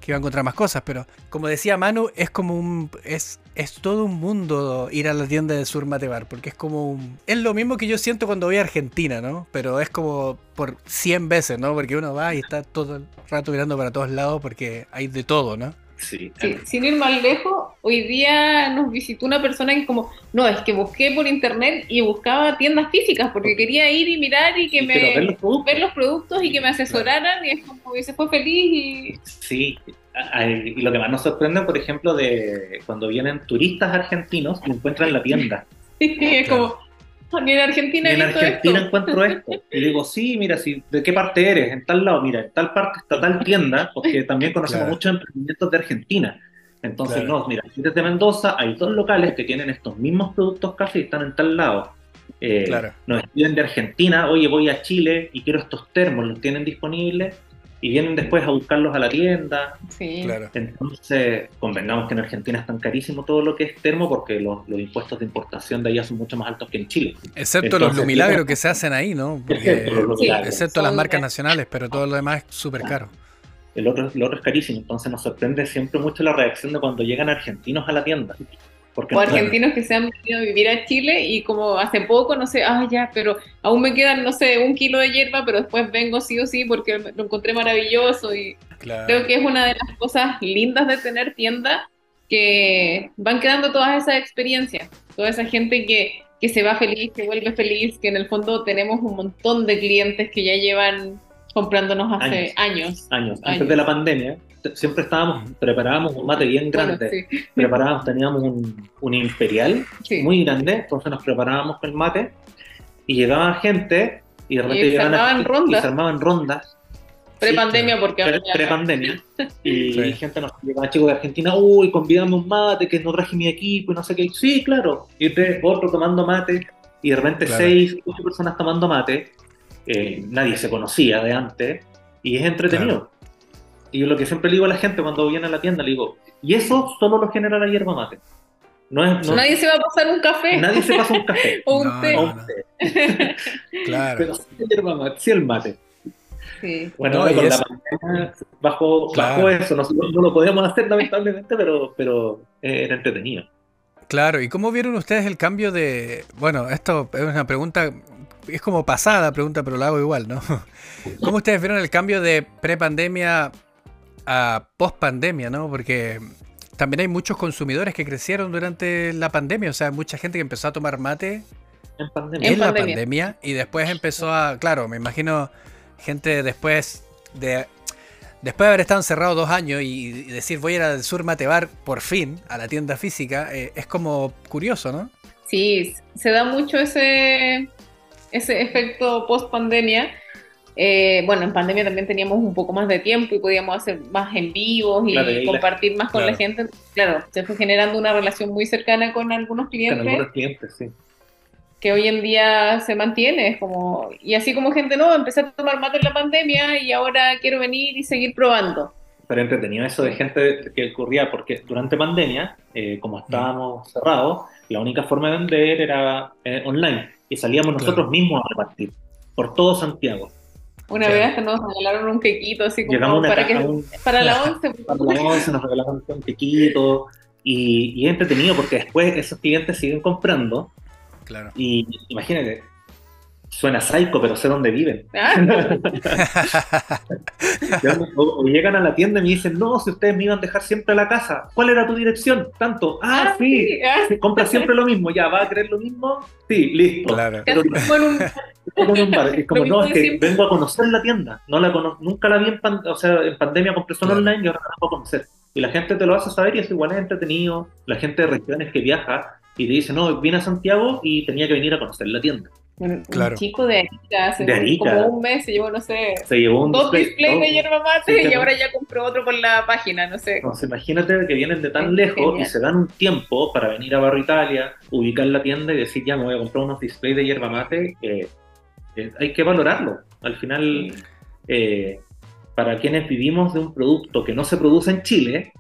que iba a encontrar más cosas, pero como decía Manu, es como un. es, es todo un mundo ir a la tienda de Sur Mate Bar, porque es como un. Es lo mismo que yo siento cuando voy a Argentina, ¿no? Pero es como por 100 veces, ¿no? Porque uno va y está todo el rato mirando para todos lados porque hay de todo, ¿no? Sí. Sí, sin ir más lejos, hoy día nos visitó una persona que como, no, es que busqué por internet y buscaba tiendas físicas porque quería ir y mirar y que me ver los, productos. ver los productos y que me asesoraran y es como y se fue feliz y Sí, y lo que más nos sorprende, por ejemplo, de cuando vienen turistas argentinos y encuentran la tienda. Sí, es como, ni en Argentina en esto. encuentro esto. Y digo, sí, mira, si, ¿de qué parte eres? En tal lado, mira, en tal parte está tal tienda, porque también conocemos Claro. muchos emprendimientos de Argentina. Entonces, Claro. no, mira, si eres de Mendoza, hay dos locales que tienen estos mismos productos casi y están en tal lado. Eh, Claro. Nos escriben de Argentina, oye, voy a Chile y quiero estos termos, los tienen disponibles y vienen después a buscarlos a la tienda. Sí. Claro. Entonces, convengamos que en Argentina es tan carísimo todo lo que es termo porque los, los impuestos de importación de allá son mucho más altos que en Chile. Excepto los Entonces, milagros que se hacen ahí, ¿no? Porque- Excepto los Sí. excepto las marcas nacionales, pero todo lo demás es súper caro. El otro, el otro es carísimo, entonces nos sorprende siempre mucho la reacción de cuando llegan argentinos a la tienda. Porque O en- argentinos que se han venido a vivir a Chile y como hace poco, no sé, ah, ya, pero aún me quedan, no sé, un kilo de hierba, pero después vengo sí o sí porque lo encontré maravilloso y Claro. creo que es una de las cosas lindas de tener tienda que van quedando todas esas experiencias, toda esa gente que, que se va feliz, que vuelve feliz, que en el fondo tenemos un montón de clientes que ya llevan comprándonos hace años. años, antes Años. de la pandemia, siempre estábamos, preparábamos un mate bien Bueno, grande, sí, preparábamos, teníamos un, un imperial sí. muy grande, entonces nos preparábamos con el mate y llegaba gente y de repente se llegaban a- armaban y rondas. se armaban rondas Pre-pandemia, porque ahora pre-pandemia y Sí. gente nos llegaba chicos de Argentina, uy, convidame un mate que no traje mi equipo y no sé qué, sí, claro, y tres, otro tomando mate y de repente Claro. seis, ocho personas tomando mate, eh, nadie se conocía de antes y es entretenido. Y yo lo que siempre le digo a la gente cuando viene a la tienda, le digo, y eso solo lo genera la hierba mate. No es, no- Nadie se va a pasar un café nadie se pasa un café. o un No, té. no. Claro. pero sí la hierba mate, sí el mate. Sí. Bueno, con eso- la pandemia bajó, Claro. bajó eso, nosotros no lo podemos hacer lamentablemente, pero, pero eh, era entretenido. Claro, ¿y cómo vieron ustedes el cambio de... Bueno, esto es una pregunta, es como pasada pregunta, pero la hago igual, ¿no? ¿Cómo ustedes vieron el cambio de pre-pandemia a post pandemia, ¿no? Porque también hay muchos consumidores que crecieron durante la pandemia, o sea, mucha gente que empezó a tomar mate En pandemia. en, En la pandemia. pandemia y después empezó a, claro, me imagino gente después de después de haber estado encerrado dos años y, y decir voy a ir al Sur Mate Bar por fin a la tienda física, eh, es como curioso, ¿no? Sí, se da mucho ese, ese efecto post pandemia. Bueno, en pandemia también teníamos un poco más de tiempo y podíamos hacer más en vivos y Claro, y compartir más con Claro. la gente. Claro, se fue generando una relación muy cercana con algunos Con clientes algunos clientes, sí. que hoy en día se mantiene. Como, y así como gente, no, empecé a tomar mate en la pandemia y ahora quiero venir y seguir probando. Pero entretenido eso de gente que ocurría, porque durante pandemia, eh, como estábamos cerrados, la única forma de vender era eh, online. Y salíamos nosotros Claro. mismos a repartir por todo Santiago. Una vez hasta nos regalaron un quequito así como para, que, un- para la once. para la once, nos regalaban un piquito. Y, y es entretenido porque después esos clientes siguen comprando. Claro. Y imagínate, suena psycho, pero sé dónde viven. Ah, O, o llegan a la tienda y me dicen, no, si ustedes me iban a dejar siempre a la casa, ¿cuál era tu dirección? Tanto, ah, ah, sí, sí, ah, Sí, compra siempre lo mismo, ya, ¿va a querer lo mismo? Sí, listo. Claro. Pero un- bar. Es como, no, es de que siempre. vengo a conocer la tienda. No la cono- nunca la vi en, pan- o sea, en pandemia, compré solo Claro. online y ahora la a conocer. Y la gente te lo hace saber y es igual es entretenido. La gente de regiones que viaja y te dice, no, vine a Santiago y tenía que venir a conocer la tienda. Un, chico de Arica, hace De Arica. como un mes se llevó, no sé, Se llevó un dos display- displays de yerba mate Sí, y claro. ahora ya compró otro por la página, no sé. Entonces, imagínate que vienen de tan Es lejos y se dan un tiempo para venir a Barrio Italia, ubicar la tienda y decir, ya me voy a comprar unos displays de yerba mate. eh, eh, hay que valorarlo. Al final, eh, para quienes vivimos de un producto que no se produce en Chile,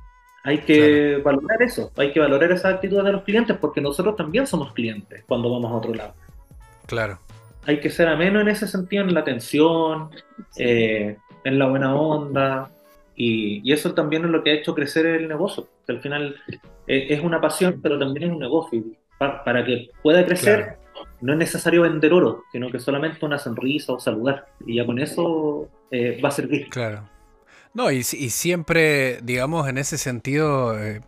hay que valorar eso. Hay que valorar esa actitud de los clientes porque nosotros también somos clientes cuando vamos a otro lado. Claro. Hay que ser ameno en ese sentido, en la atención, eh, en la buena onda. Y, y eso también es lo que ha hecho crecer el negocio. Que al final eh, es una pasión, pero también es un negocio. Pa- para que pueda crecer, no es necesario vender oro, sino que solamente una sonrisa o saludar. Y ya con eso eh, va a servir. Claro. No, y, y siempre, digamos, en ese sentido, eh,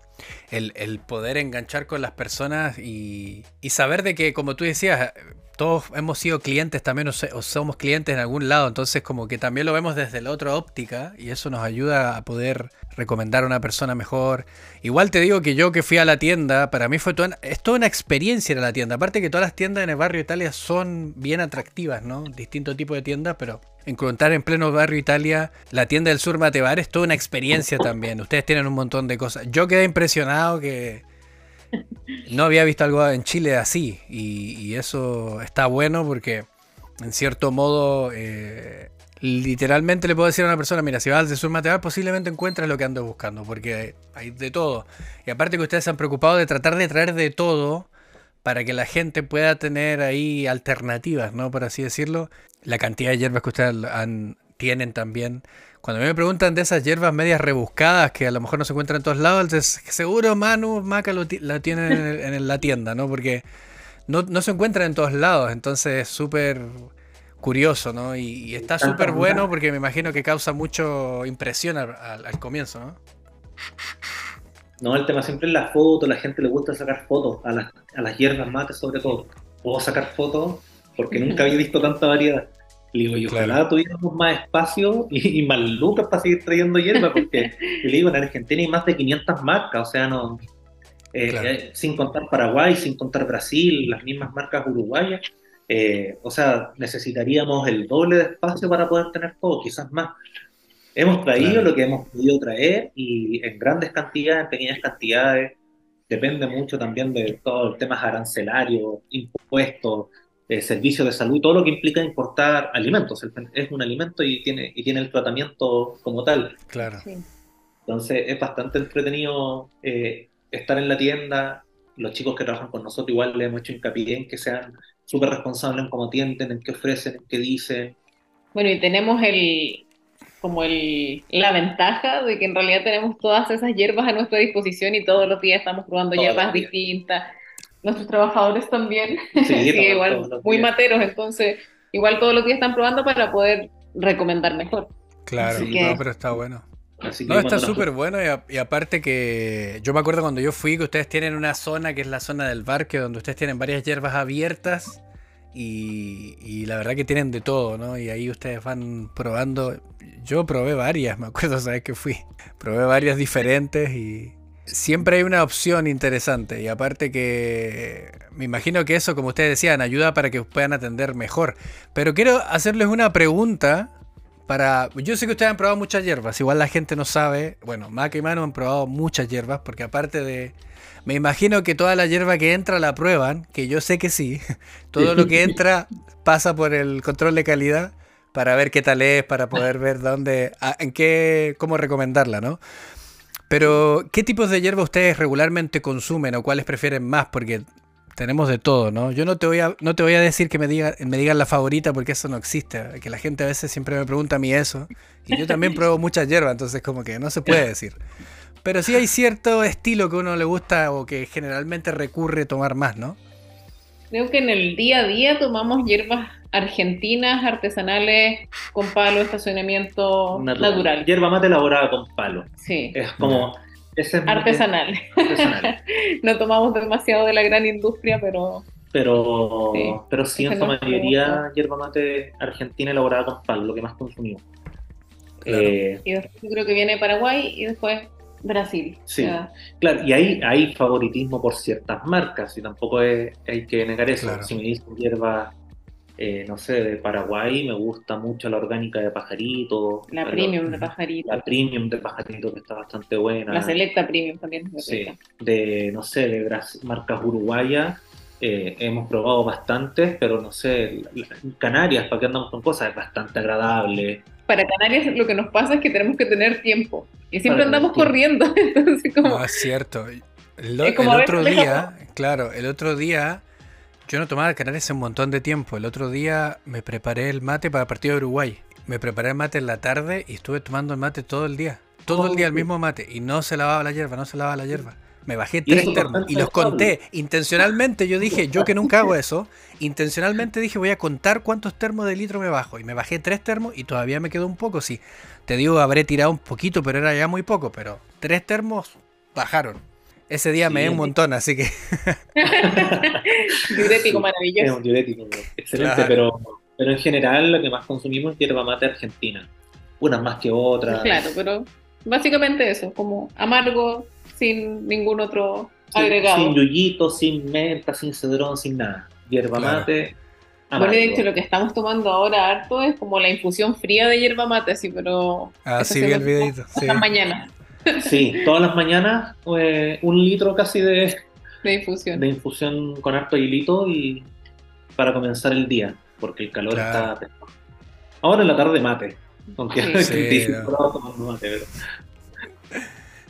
el, el poder enganchar con las personas y, y saber de que, como tú decías, todos hemos sido clientes también o, somos clientes en algún lado, entonces como que también lo vemos desde la otra óptica y eso nos ayuda a poder recomendar a una persona mejor. Igual te digo que yo que fui a la tienda, para mí fue toda, es toda una experiencia ir a la tienda. Aparte que todas las tiendas en el barrio Italia son bien atractivas, ¿no? Distinto tipo de tiendas, pero encontrar en pleno barrio Italia la tienda del Sur Matebar es toda una experiencia también. Ustedes tienen un montón de cosas. Yo quedé impresionado que no había visto algo en Chile así y, eso está bueno porque en cierto modo eh, literalmente le puedo decir a una persona, mira, si vas al Sur Matebar posiblemente encuentres lo que ando buscando porque hay de todo. Y aparte que ustedes se han preocupado de tratar de traer de todo para que la gente pueda tener ahí alternativas, ¿no? Por así decirlo. La cantidad de hierbas que ustedes tienen también. Cuando a mí me preguntan de esas hierbas medias rebuscadas que a lo mejor no se encuentran en todos lados, seguro Manu, Maca lo la tienen en, el- en la tienda, ¿no? Porque no, no se encuentran en todos lados, entonces es súper curioso, ¿no? Y, y está súper bueno porque me imagino que causa mucho impresión al, al- al comienzo, ¿no? No, el tema siempre es la foto, la gente le gusta sacar fotos, a las, a las hierbas mates sobre todo. Puedo sacar fotos porque nunca había visto tanta variedad. Le digo, y ojalá Claro. tuviéramos más espacio y, y más lucas para seguir trayendo hierba, porque le digo, en Argentina hay más de 500 marcas, o sea, no, eh, Claro. eh, sin contar Paraguay, sin contar Brasil, las mismas marcas uruguayas. eh, o sea, necesitaríamos el doble de espacio para poder tener todo, quizás más. Hemos traído Claro. lo que hemos podido traer y en grandes cantidades, en pequeñas cantidades. Depende mucho también de todo el tema arancelario, impuestos, eh, servicios de salud, todo lo que implica importar alimentos. El- Es un alimento y tiene, y tiene el tratamiento como tal. Claro. Sí. Entonces es bastante entretenido eh, estar en la tienda. Los chicos que trabajan con nosotros igual le hemos hecho hincapié en que sean súper responsables en cómo atienden, en qué ofrecen, en qué dicen. Bueno, y tenemos el como el, la ventaja de que en realidad tenemos todas esas hierbas a nuestra disposición y todos los días estamos probando Todos hierbas distintas. Nuestros trabajadores también, Sí, sí, todos- igual muy materos, entonces igual todos los días están probando para poder recomendar mejor. Claro, Así que- no, pero está bueno. Así que No, está súper bueno y, a- y aparte que yo me acuerdo cuando yo fui que ustedes tienen una zona que es la zona del parque donde ustedes tienen varias hierbas abiertas y, y la verdad que tienen de todo, ¿no? Y ahí ustedes van probando. Yo probé varias, me acuerdo, sabes que fui. Probé varias diferentes y siempre hay una opción interesante y aparte que me imagino que eso, como ustedes decían, ayuda para que puedan atender mejor. Pero quiero hacerles una pregunta para. Yo sé que ustedes han probado muchas hierbas, igual la gente no sabe. Bueno, Maca y Manu han probado muchas hierbas, porque aparte de. Me imagino que toda la hierba que entra la prueban, que yo sé que sí. Todo lo que entra pasa por el control de calidad para ver qué tal es, para poder ver dónde. en qué. cómo recomendarla, ¿no? Pero, ¿qué tipos de hierba ustedes regularmente consumen o cuáles prefieren más? Porque tenemos de todo, ¿no? Yo no te voy a, no te voy a decir que me, diga, me digan la favorita porque eso no existe. Que la gente a veces siempre me pregunta a mí eso. Y yo también pruebo mucha hierba, entonces como que no se puede decir. Pero sí hay cierto estilo que a uno le gusta o que generalmente recurre a tomar más, ¿no? Creo que en el día a día tomamos hierbas argentinas, artesanales, con palo, estacionamiento natural. Hierba mate elaborada con palo. Sí, Es como. Es artesanal. artesanal. No tomamos demasiado de la gran industria, pero Pero Sí, pero sí en su mayoría hierba mate argentina elaborada con palo, lo que más consumimos. Claro. Eh, y después yo creo que viene Paraguay y después Brasil. Sí. Claro, y hay, hay favoritismo por ciertas marcas, y tampoco es- hay que negar eso. Claro. Si me dicen hierba, eh, no sé, de Paraguay, me gusta mucho la orgánica de pajarito. la premium de pajarito. La premium de pajarito que está bastante buena. La selecta premium también. es Sí, de, no sé, de marcas uruguayas. eh, hemos probado bastantes, pero no sé, la- la- Canarias, ¿para qué andamos con cosas? Es bastante agradable. Para Canarias lo que nos pasa es que tenemos que tener tiempo. Y siempre Para andamos tiempo. corriendo. Entonces, como, No, es cierto. El, Es como el otro lejos. día, claro, el otro día, yo no tomaba hace un montón de tiempo. El otro día me preparé el mate para el partido de Uruguay. Me preparé el mate en la tarde y estuve tomando el mate todo el día. Todo el día el mismo mate. Y no se lavaba la hierba, no se lavaba la hierba. Me bajé tres es termos y los conté intencionalmente. Yo dije, yo que nunca hago eso, intencionalmente dije, voy a contar cuántos termos de litro me bajo. Y me bajé tres termos y todavía me quedó un poco. Sí, te digo, habré tirado un poquito, pero era ya muy poco. Pero tres termos bajaron. Ese día me di un montón, así que diurético Es maravilloso. un diurético excelente, Claro. pero, pero en general lo que más consumimos es hierba mate argentina. Unas más que otras. Claro, pero básicamente eso, como amargo, sin ningún otro Sin- agregado. Sin yuyito, sin menta, sin cedrón, sin nada. Hierba Claro. mate. Bueno, amargo. de hecho, lo que estamos tomando ahora harto es como la infusión fría de hierba mate, así, pero. Ah, sí, vi el videito, sí. Hasta mañana Sí, todas las mañanas eh, un litro casi de, de infusión. de infusión con harto hilito y para comenzar el día, porque el calor Claro. está. Ahora en la tarde mate, aunque Sí. Sí, 35 no. mate, pero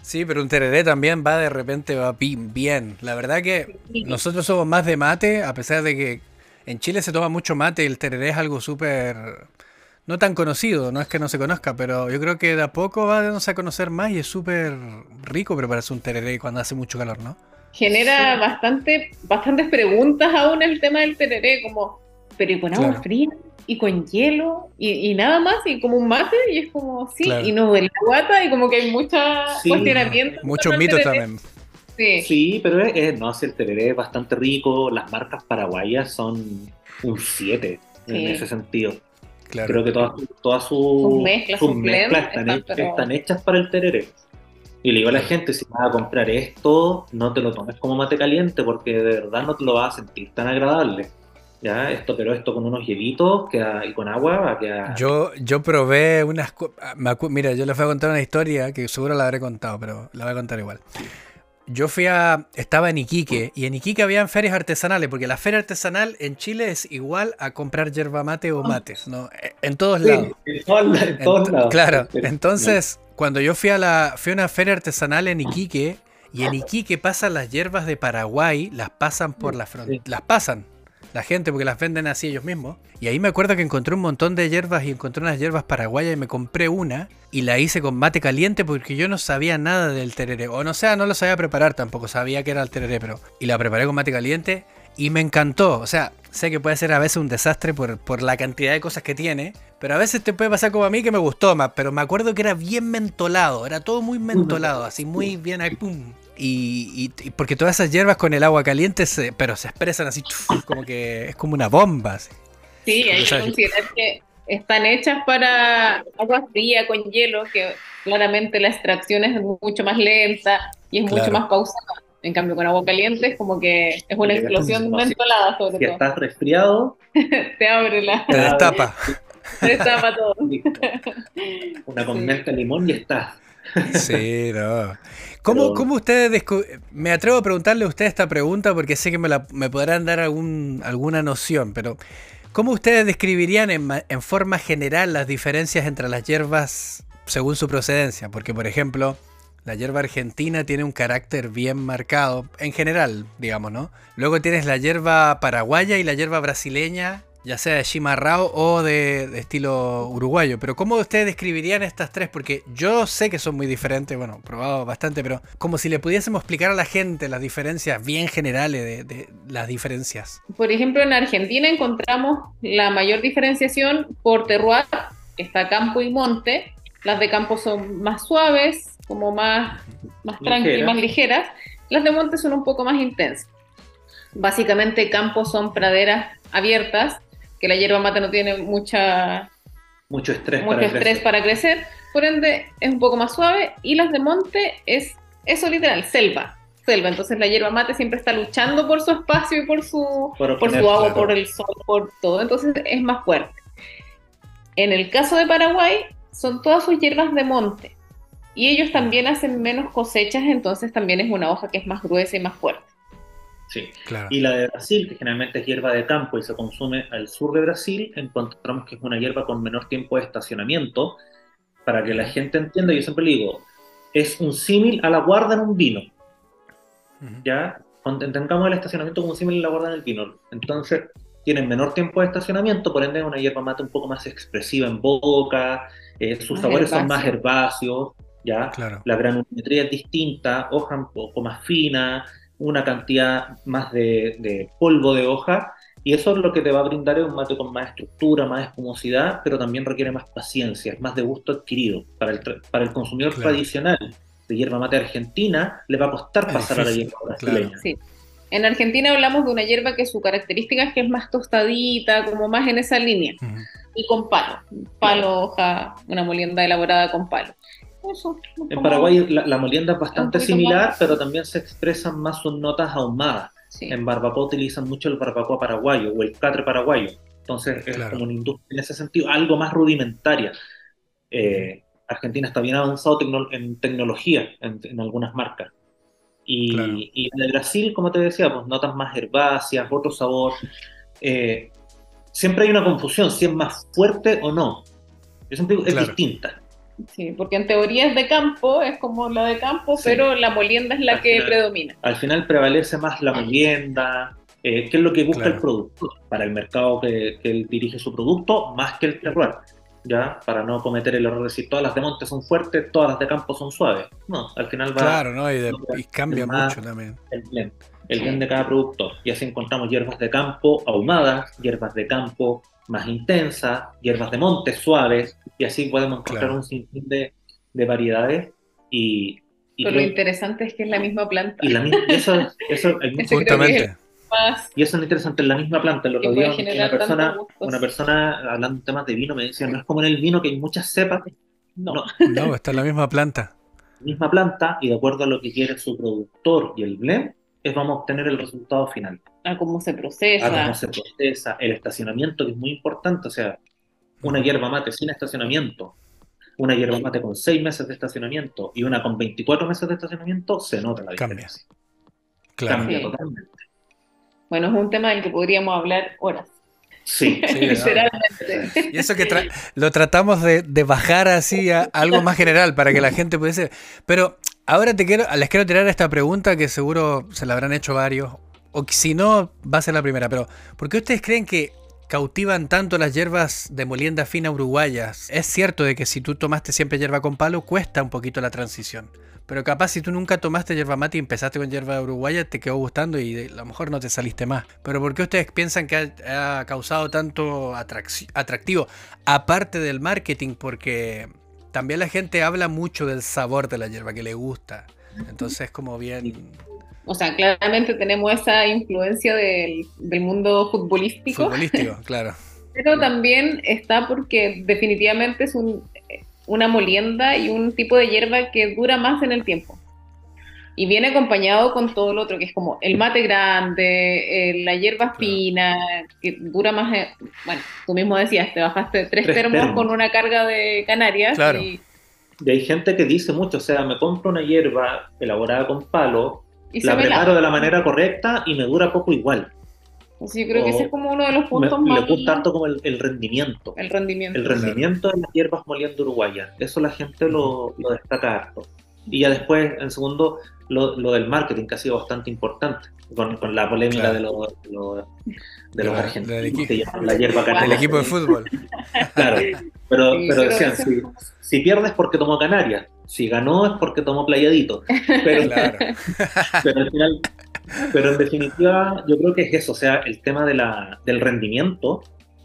Sí, pero un tereré también va de repente va bien. La verdad que nosotros somos más de mate, a pesar de que en Chile se toma mucho mate y el tereré es algo súper... No tan conocido, no es que no se conozca, pero yo creo que de a poco va dándose a conocer más y es súper rico prepararse un tereré cuando hace mucho calor, ¿no? Genera bastante, bastantes preguntas aún el tema del tereré, como, pero ¿y con agua Claro. fría? ¿Y con hielo? ¿Y, y nada más? ¿Y como un mate? Y es como, sí, Claro. y no duele la guata, y como que hay muchos Sí. cuestionamientos. Muchos mitos tereré. también. Sí. Sí, pero es, es- no, si el tereré es bastante rico, las marcas paraguayas son un 7 Sí. en ese sentido. Claro. Creo que todas, todas sus, Sus mezclas, sus mezclas están, están, hechas, pero- están hechas para el tereré. Y le digo a la gente, si vas a comprar esto, no te lo tomes como mate caliente porque de verdad no te lo vas a sentir tan agradable. Ya, esto, pero esto con unos hielitos queda- y con agua va a quedar... Yo, yo probé unas... ah, me Mira, yo les voy a contar una historia que seguro la habré contado, pero la voy a contar igual. Yo fui a... Estaba en Iquique y en Iquique habían ferias artesanales, porque la feria artesanal en Chile es igual a comprar yerba mate o mates, ¿no? Eh, En todos Sí, lados. en todos, en todos Ent- lados. Claro, entonces cuando yo fui a la fui a una feria artesanal en Iquique y en Iquique pasan las hierbas de Paraguay, las pasan por la frontera, las pasan la gente porque las venden así ellos mismos. Y ahí me acuerdo que encontré un montón de hierbas y encontré unas hierbas paraguayas y me compré una y la hice con mate caliente porque yo no sabía nada del tereré. O no sea, no lo sabía preparar tampoco, sabía que era el tereré, pero y la preparé con mate caliente y me encantó. O sea, sé que puede ser a veces un desastre por, por, la cantidad de cosas que tiene, pero a veces te puede pasar como a mí que me gustó más, pero me acuerdo que era bien mentolado, era todo muy mentolado, así muy bien ahí, pum. Y, y, porque todas esas hierbas con el agua caliente, se, pero se expresan así, como que es como una bomba. Así. Sí, hay que considerar que están hechas para agua fría con hielo, que claramente la extracción es mucho más lenta y es mucho más pausada. En cambio, con agua caliente es como que es una explosión mentolada sobre si todo. estás resfriado, te abre la... Te destapa. Te destapa todo. Una con de limón y estás. Sí, no. ¿Cómo, Pero... ¿Cómo, ustedes Me atrevo a preguntarle a ustedes esta pregunta porque sé que me, la, me podrán dar algún, alguna noción, pero ¿cómo ustedes describirían en, en, forma general las diferencias entre las hierbas según su procedencia? Porque, por ejemplo, la hierba argentina tiene un carácter bien marcado, en general, digamos, ¿no? Luego tienes la hierba paraguaya y la hierba brasileña, ya sea de chimarrao o de, de, estilo uruguayo. Pero ¿cómo ustedes describirían estas tres? Porque yo sé que son muy diferentes, bueno, probado bastante, pero como si le pudiésemos explicar a la gente las diferencias bien generales de, de las diferencias. Por ejemplo, en Argentina encontramos la mayor diferenciación por terroir, está campo y monte. Las de campo son más suaves, como más, más tranquilas, más ligeras. Las de monte son un poco más intensas. Básicamente, campos son praderas abiertas, que la hierba mate no tiene mucha, mucho estrés, mucho para, estrés crecer. para crecer, por ende es un poco más suave. Y las de monte es eso literal, selva. Selva. Entonces la hierba mate siempre está luchando por su espacio y por su, por, por su agua, por el sol, por todo. Entonces es más fuerte. En el caso de Paraguay, son todas sus hierbas de monte. Y ellos también hacen menos cosechas, entonces también es una hoja que es más gruesa y más fuerte. Sí, claro. Y la de Brasil, que generalmente es hierba de campo y se consume al sur de Brasil, encontramos que es una hierba con menor tiempo de estacionamiento. Para que la gente entienda, yo siempre le digo, es un símil a la guarda en un vino. Uh -huh. ¿Ya? Entendamos el estacionamiento como un símil a la guarda en el vino. Entonces, tienen menor tiempo de estacionamiento, por ende es una hierba mate un poco más expresiva en boca, eh, sus más sabores herbáceo. son más herbáceos, ¿ya? Claro. La granulometría es distinta, hoja un poco más fina, una cantidad más de, de, polvo de hoja, y eso es lo que te va a brindar es un mate con más estructura, más espumosidad, pero también requiere más paciencia, más de gusto adquirido. Para el, para el consumidor claro. tradicional de hierba mate argentina, le va a costar es pasar difícil, a la hierba brasileña. Claro. Sí. En Argentina hablamos de una hierba que su característica es que es más tostadita, como más en esa línea, uh -huh. y con palo, palo, hoja, una molienda elaborada con palo. Eso, en Paraguay la, la, molienda es bastante similar, más. pero también se expresan más sus notas ahumadas. Sí. En barbacoa utilizan mucho el barbacoa paraguayo o el catre paraguayo. Entonces es claro. como una industria en ese sentido, algo más rudimentaria. Eh, Argentina está bien avanzado tecno en tecnología en, en, algunas marcas. Y, claro. y en el Brasil, como te decía, pues notas más herbáceas, otro sabor. Eh, siempre hay una confusión si es más fuerte o no. Yo siempre digo, es claro. distinta. Sí, porque en teoría es de campo, es como la de campo, sí. pero la molienda es la al que final, predomina. Al final prevalece más la molienda, eh, que es lo que busca claro. el productor para el mercado que, que, él dirige su producto, más que el terroir. ¿Ya? Para no cometer el error de decir todas las de monte son fuertes, todas las de campo son suaves. No, al final va. Claro, ¿no? Y, de, y cambia mucho también. El blend, el blend de cada productor. Y así encontramos hierbas de campo ahumadas, hierbas de campo más intensas, hierbas de monte suaves, y así podemos encontrar claro. un sinfín de, de variedades. Y, y Pero lo interesante es que es la misma planta. Y, la y eso, eso Justamente. Más y eso es interesante, en la misma planta, lo que puede una persona, una persona hablando de temas de vino me decía, no es como en el vino que hay muchas cepas, No. no, No, está en la misma planta. misma planta y de acuerdo a lo que quiere su productor y el blend, es vamos a obtener el resultado final. A cómo se A procesa. cómo se procesa, el estacionamiento que es muy importante, o sea, una hierba mate sin estacionamiento, una hierba mate con 6 meses de estacionamiento y una con 24 meses de estacionamiento, se nota la Cambia. diferencia. Claro. Cambia Sí. totalmente. Bueno, es un tema del que podríamos hablar horas. Sí, Sí, Literalmente. Y eso que tra lo tratamos de, de bajar así a algo más general para que la gente pudiese. Pero ahora te quiero, les quiero tirar esta pregunta que seguro se la habrán hecho varios. O si no, va a ser la primera. Pero, ¿por qué ustedes creen que cautivan tanto las hierbas de molienda fina uruguayas? Es cierto de que si tú tomaste siempre hierba con palo, cuesta un poquito la transición. Pero capaz si tú nunca tomaste yerba mate y empezaste con yerba uruguaya, te quedó gustando y a lo mejor no te saliste más. Pero ¿por qué ustedes piensan que ha, causado tanto atractivo? Aparte del marketing, porque también la gente habla mucho del sabor de la yerba que le gusta. Entonces como bien... O sea, claramente tenemos esa influencia del, del mundo futbolístico. Futbolístico, claro. Pero también está porque definitivamente es un, una molienda y un tipo de hierba que dura más en el tiempo. Y viene acompañado con todo lo otro, que es como el mate grande, eh, la hierba fina, que dura más. Eh, bueno, tú mismo decías, te bajaste tres, termos, con una carga de Canarias. Y, y, hay gente que dice mucho, o sea, me compro una hierba elaborada con palo, y la preparo de la manera correcta y me dura poco igual. Sí, creo que ese es como uno de los puntos más. Me gusta tanto como el, rendimiento. El rendimiento. El rendimiento de las hierbas moliendo uruguayas. Eso la gente lo, lo destaca harto. Y ya después, en segundo, lo, lo, del marketing, que ha sido bastante importante, con, con la polémica de, los de los argentinos, que la hierba El equipo de fútbol. claro, pero, pero decían, si, si, pierdes porque tomó Canarias, si ganó es porque tomó Playadito. Pero, claro. pero al final pero en definitiva, yo creo que es eso, o sea, el tema de la, del rendimiento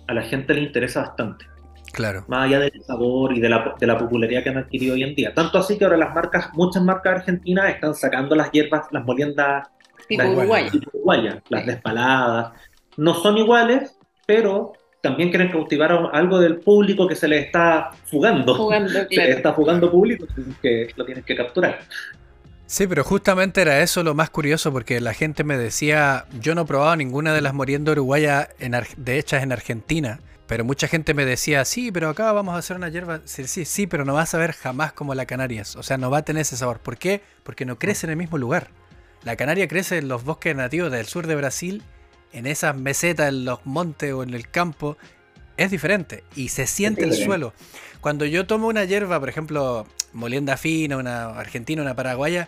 a la gente le interesa bastante. Claro. Más allá del sabor y de la, de la popularidad que han adquirido hoy en día. Tanto así que ahora las marcas, muchas marcas argentinas están sacando las hierbas, las moliendas tipo uruguaya. las despaladas. No son iguales, pero también quieren cautivar a algo del público que se les está fugando. Fugando, claro. Se les está fugando público que lo tienes que capturar. Sí, pero justamente era eso lo más curioso porque la gente me decía, yo no he probado ninguna de las moriendo uruguayas de hechas en Argentina, pero mucha gente me decía, sí, pero acá vamos a hacer una hierba, sí, sí, sí, pero no va a saber jamás como la Canarias, o sea, no va a tener ese sabor. ¿Por qué? Porque no crece en el mismo lugar. La Canaria crece en los bosques nativos del sur de Brasil, en esas mesetas, en los montes o en el campo, es diferente y se siente el suelo. Cuando yo tomo una hierba, por ejemplo, molienda fina, una argentina, una paraguaya,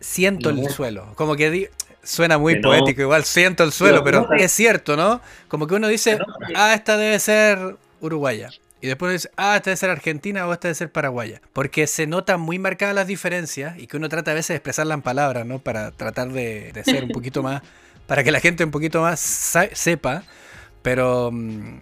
siento el suelo. Como que suena muy poético, igual siento el suelo, pero, es cierto, ¿no? Como que uno dice, ah, esta debe ser uruguaya. Y después dice, ah, esta debe ser argentina o esta debe ser paraguaya. Porque se notan muy marcadas las diferencias y que uno trata a veces de expresarla en palabras, ¿no? Para tratar de, de ser un poquito más, para que la gente un poquito más sepa. Pero mm,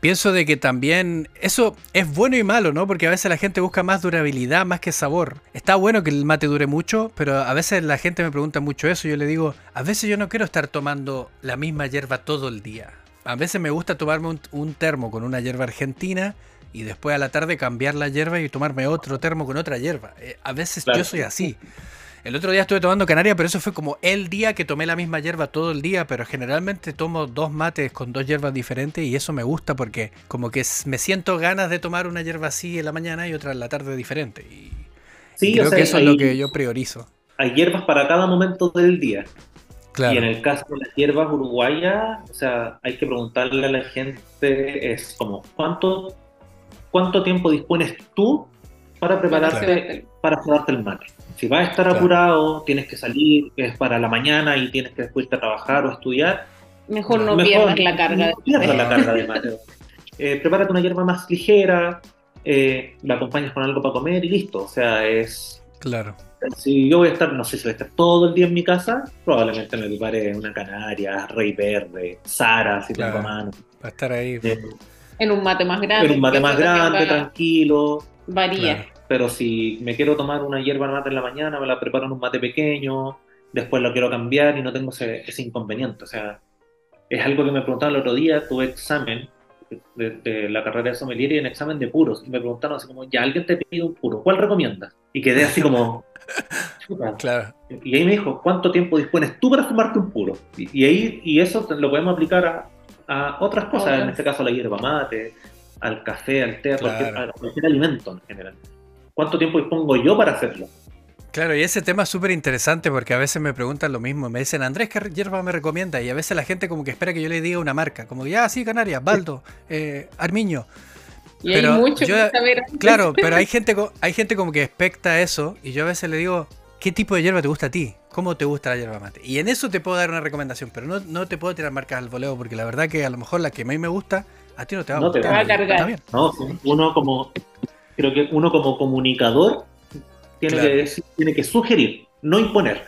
pienso de que también eso es bueno y malo, ¿no? Porque a veces la gente busca más durabilidad más que sabor. Está bueno que el mate dure mucho, pero a veces la gente me pregunta mucho eso yo le digo, a veces yo no quiero estar tomando la misma hierba todo el día. A veces me gusta tomarme un, termo con una hierba argentina y después a la tarde cambiar la hierba y tomarme otro termo con otra hierba. Eh, a veces yo soy así. El otro día estuve tomando canaria, pero eso fue como el día que tomé la misma hierba todo el día, pero generalmente tomo dos mates con dos hierbas diferentes y eso me gusta porque como que me siento ganas de tomar una hierba así en la mañana y otra en la tarde diferente. Y, sí, creo que eso es lo que yo priorizo. Hay hierbas para cada momento del día. Y en el caso de las hierbas uruguayas, o sea, hay que preguntarle a la gente, es como, ¿cuánto, cuánto tiempo dispones tú para prepararte, para prepararte el mate? Si vas a estar apurado, tienes que salir, es para la mañana y tienes que después a trabajar o estudiar. Mejor no pierdas la carga. No la carga de mate. Eh, prepárate una hierba más ligera, eh, la acompañas con algo para comer y listo. O sea, es. Claro. Si yo voy a estar, no sé si voy a estar todo el día en mi casa, probablemente me prepare una canaria, rey verde, Sara, si tengo mano. Va a estar ahí. Eh, en un mate más grande. En un mate más grande, tranquilo. Varía pero si me quiero tomar una hierba mate en la mañana, me la preparo en un mate pequeño, después lo quiero cambiar y no tengo ese, inconveniente. O sea, es algo que me preguntaron el otro día, tuve examen de, la carrera de sommelier y en examen de puros, y me preguntaron así como, ya alguien te pide un puro, ¿cuál recomiendas? Y quedé así como... claro. Y ahí me dijo, ¿cuánto tiempo dispones tú para fumarte un puro? Y, ahí, y eso lo podemos aplicar a, otras cosas, en este caso a la hierba mate, al café, al té, a cualquier alimento en general. ¿Cuánto tiempo dispongo yo para hacerlo? Claro, y ese tema es súper interesante porque a veces me preguntan lo mismo. Me dicen, Andrés, ¿qué hierba me recomienda? Y a veces la gente como que espera que yo le diga una marca. Como, ya, sí, Canarias, Baldo, eh, Armiño. Y pero hay mucho que saber. Claro, pero hay gente, hay gente como que expecta eso y yo a veces le digo, ¿qué tipo de hierba te gusta a ti? ¿Cómo te gusta la hierba mate? Y en eso te puedo dar una recomendación, pero no, no te puedo tirar marcas al voleo porque la verdad que a lo mejor la que a mí me gusta, a ti no te va a gustar. Te va a cargar. No, uno como creo que uno como comunicador Tiene, Claro. que, decir- tiene que sugerir, no imponer.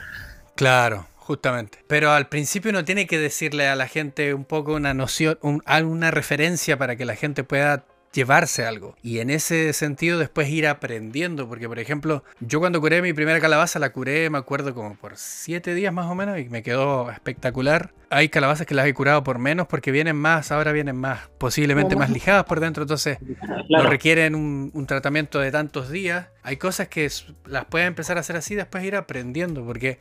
Claro, justamente. Pero al principio uno tiene que decirle a la gente un poco una noción, un- alguna referencia para que la gente pueda llevarse algo. Y en ese sentido después ir aprendiendo, porque por ejemplo, yo cuando curé mi primera calabaza, la curé, me acuerdo, como por siete días más o menos, y me quedó espectacular. Hay calabazas que las he curado por menos porque vienen más, ahora vienen más, posiblemente más lijadas por dentro, entonces no Claro, requieren un, un tratamiento de tantos días. Hay cosas que las puedes empezar a hacer así, después ir aprendiendo, porque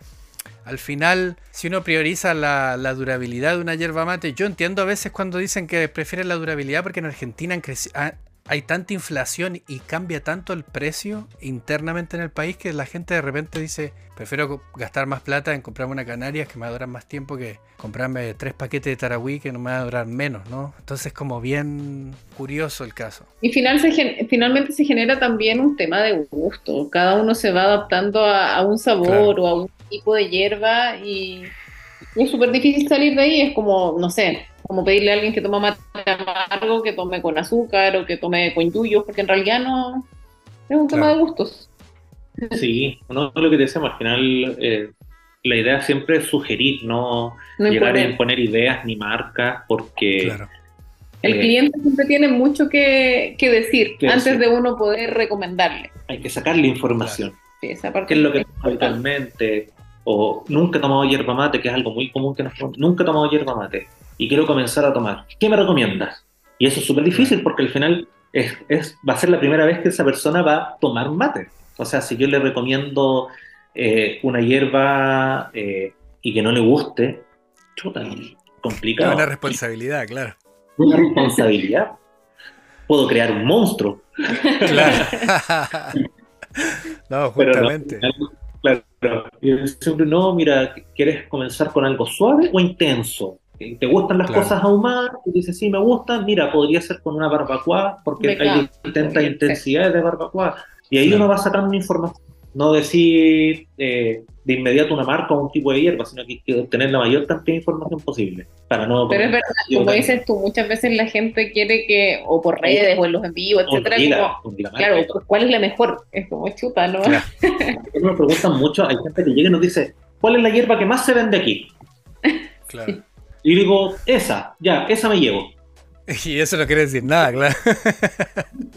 al final, si uno prioriza la, la durabilidad de una yerba mate, yo entiendo a veces cuando dicen que prefieren la durabilidad porque en Argentina han creci- ha- hay tanta inflación y cambia tanto el precio internamente en el país que la gente de repente dice, prefiero gastar más plata en comprarme una canaria que me va a durar más tiempo que comprarme tres paquetes de tarahui que no me va a durar menos, ¿no? Entonces como bien curioso el caso. Y final se gen- finalmente se genera también un tema de gusto. Cada uno se va adaptando a, a un sabor Claro. o a un tipo de hierba y, y es súper difícil salir de ahí. Es como, no sé, como pedirle a alguien que toma mate amargo que tome con azúcar o que tome con yuyos, porque en realidad no es un tema Claro. de gustos. sí, no lo que te decíamos, al final eh, la idea siempre es sugerir, no, No llegar a imponer. ideas ni marcas, porque Claro. El eh, cliente siempre tiene mucho que, que decir Que antes decir. de uno poder recomendarle. hay que sacarle información. Sí, esa parte ¿Qué es lo que habitualmente? O nunca he tomado hierba mate, que es algo muy común que nos. Nunca he tomado hierba mate y quiero comenzar a tomar. ¿Qué me recomiendas? Y eso es súper difícil porque al final es, es- va a ser la primera vez que esa persona va a tomar mate. O sea, si yo le recomiendo eh, una hierba eh, y que no le guste, chuta, Es complicado. una responsabilidad, claro. Una responsabilidad. Puedo crear un monstruo. Claro. no, Pero no, claro, yo siempre, no, mira, ¿quieres comenzar con algo suave o intenso? ¿Te gustan las Claro. cosas ahumadas? Y dices, sí, me gustan, mira, podría ser con una barbacoa, porque Me hay distintas intensidades de barbacoa. Y ahí Claro. uno va sacando información. No decir eh, de inmediato una marca o un tipo de hierba, sino que hay que obtener la mayor cantidad de información posible. Para no Pero es verdad, como dices tú, muchas veces la gente quiere que, o por redes, o en los en vivo, o etcétera, como, claro, pues, ¿cuál es la mejor? Es como chuta, ¿no? Claro. Nos preguntan mucho, hay gente que llega y nos dice, ¿cuál es la hierba que más se vende aquí? Claro. Y digo, esa, ya, esa me llevo. Y eso no quiere decir nada, claro.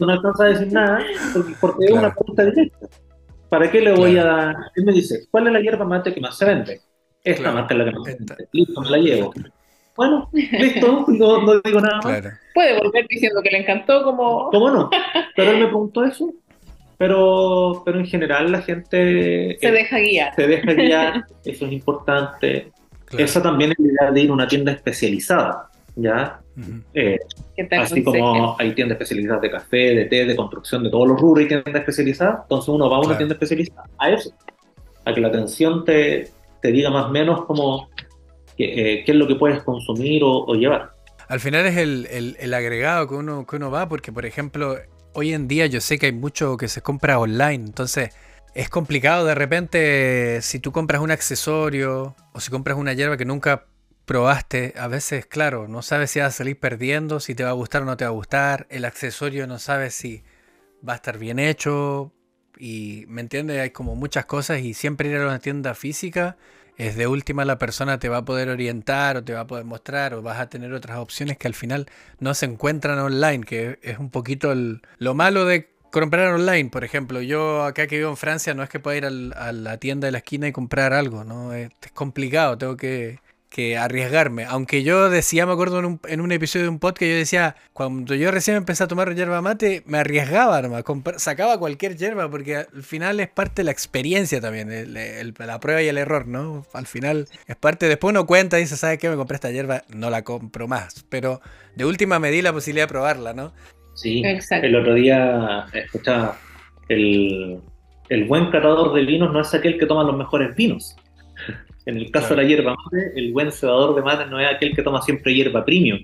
no alcanza a decir nada porque, porque es una pregunta directa. ¿Para qué le voy Claro. a dar? Él me dice, ¿cuál es la hierba mate que más se vende? Esta Claro. marca es la que más se vende. Listo, me la llevo. Bueno, listo, no, no digo nada más. Claro. Puede volver diciendo que le encantó, como. ¿Cómo no? Pero él me preguntó eso. Pero, pero en general la gente Se eh, deja guiar. se deja guiar, eso es importante. claro. Esa también es la idea de ir a una tienda especializada, ¿ya? Eh, Así como hay tiendas especializadas de café, de té, de construcción, de todos los rubros y tiendas especializadas, entonces uno va a una Claro. tienda especializada a eso, a que la atención te, te diga más o menos como qué, eh, qué es lo que puedes consumir o, o llevar. Al final es el, el- el agregado que uno, que uno va, porque por ejemplo, hoy en día yo sé que hay mucho que se compra online, entonces es complicado de repente si tú compras un accesorio o si compras una hierba que nunca probaste, a veces, claro, no sabes si vas a salir perdiendo, si te va a gustar o no te va a gustar, el accesorio no sabes si va a estar bien hecho y, ¿me entiendes? Hay como muchas cosas y siempre ir a una tienda física es de última la persona te va a poder orientar o te va a poder mostrar o vas a tener otras opciones que al final no se encuentran online, que es un poquito el- lo malo de comprar online. Por ejemplo, yo acá que vivo en Francia no es que pueda ir a la tienda de la esquina y comprar algo, ¿no? Es, es complicado, tengo que, que arriesgarme. Aunque yo decía, me acuerdo en un, en un episodio de un podcast, yo decía, cuando yo recién empecé a tomar yerba mate, me arriesgaba nomás, sacaba cualquier yerba, porque al final es parte de la experiencia también, el- el- la prueba y el error, ¿no? Al final es parte, después uno cuenta y dice, ¿sabes qué? Me compré esta yerba, no la compro más. Pero de última me di la posibilidad de probarla, ¿no? Sí, Exacto. el otro día escuchaba, el, el buen catador de vinos no es aquel que toma los mejores vinos. En el caso Claro. de la hierba mate, el buen cebador de mate no es aquel que toma siempre hierba premium.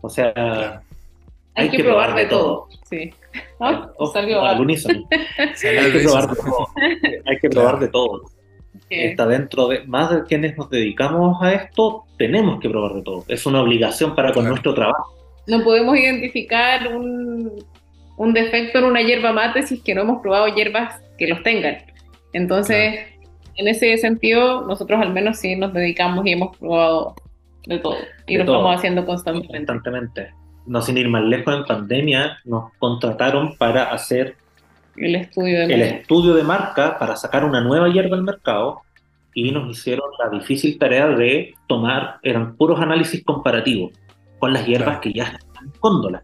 O sea, Claro. Hay, que, probar de todo. Sí. Ah, Ojo, salió al unísono. Salió Hay que probar de todo. Hay que probar Claro. de todo. que- Está dentro de, más de quienes nos dedicamos a esto, tenemos que probar de todo. Es una obligación para con Claro. nuestro trabajo. no podemos identificar un, un defecto en una hierba mate si es que no hemos probado hierbas que los tengan. Entonces, en ese sentido, nosotros al menos sí nos dedicamos y hemos probado de todo. Y De lo todo. estamos haciendo constantemente. constantemente. No sin ir más lejos, en pandemia nos contrataron para hacer El estudio de el moda. estudio de marca para sacar una nueva hierba al mercado y nos hicieron la difícil tarea de tomar, eran puros análisis comparativos con las hierbas Claro. que ya están en góndola.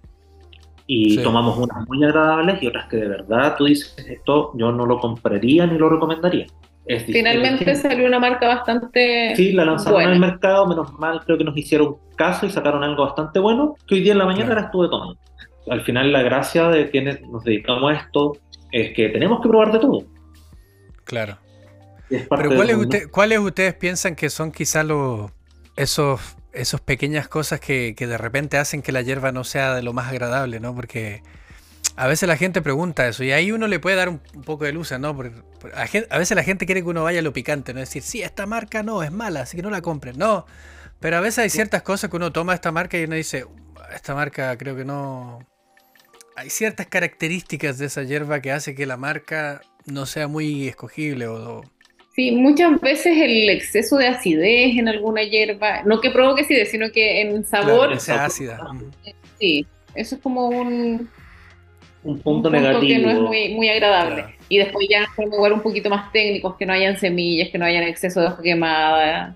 Y Sí. tomamos unas muy agradables y otras que de verdad tú dices, esto yo no lo compraría ni lo recomendaría. Es. Finalmente salió una marca bastante Sí, la lanzaron buena. al mercado, menos mal creo que nos hicieron caso y sacaron algo bastante bueno, que hoy día en la mañana Claro. la estuve tomando. Al final la gracia de quienes nos dedicamos a esto es que tenemos que probar de todo. Claro. Pero ¿cuáles, del mundo. usted- ¿cuáles ustedes piensan que son quizás los esos, esos pequeñas cosas que, que de repente hacen que la hierba no sea de lo más agradable, ¿no? Porque a veces la gente pregunta eso y ahí uno le puede dar un, un poco de luz, ¿no? Porque, a, veces la gente quiere que uno vaya a lo picante, ¿no? Es decir, sí, esta marca no, es mala, así que no la compren. No, pero a veces hay ciertas cosas que uno toma esta marca y uno dice, esta marca creo que no... Hay ciertas características de esa hierba que hace que la marca no sea muy escogible o, o- Sí, muchas veces el exceso de acidez en alguna hierba, no que provoque acidez, sino que en sabor, Claro, que sea ácida. Sí, eso es como un, un un punto, negativo. que no es muy, muy agradable. Claro. Y después ya son lugares un poquito más técnicos, que no hayan semillas, que no hayan exceso de hoja quemada.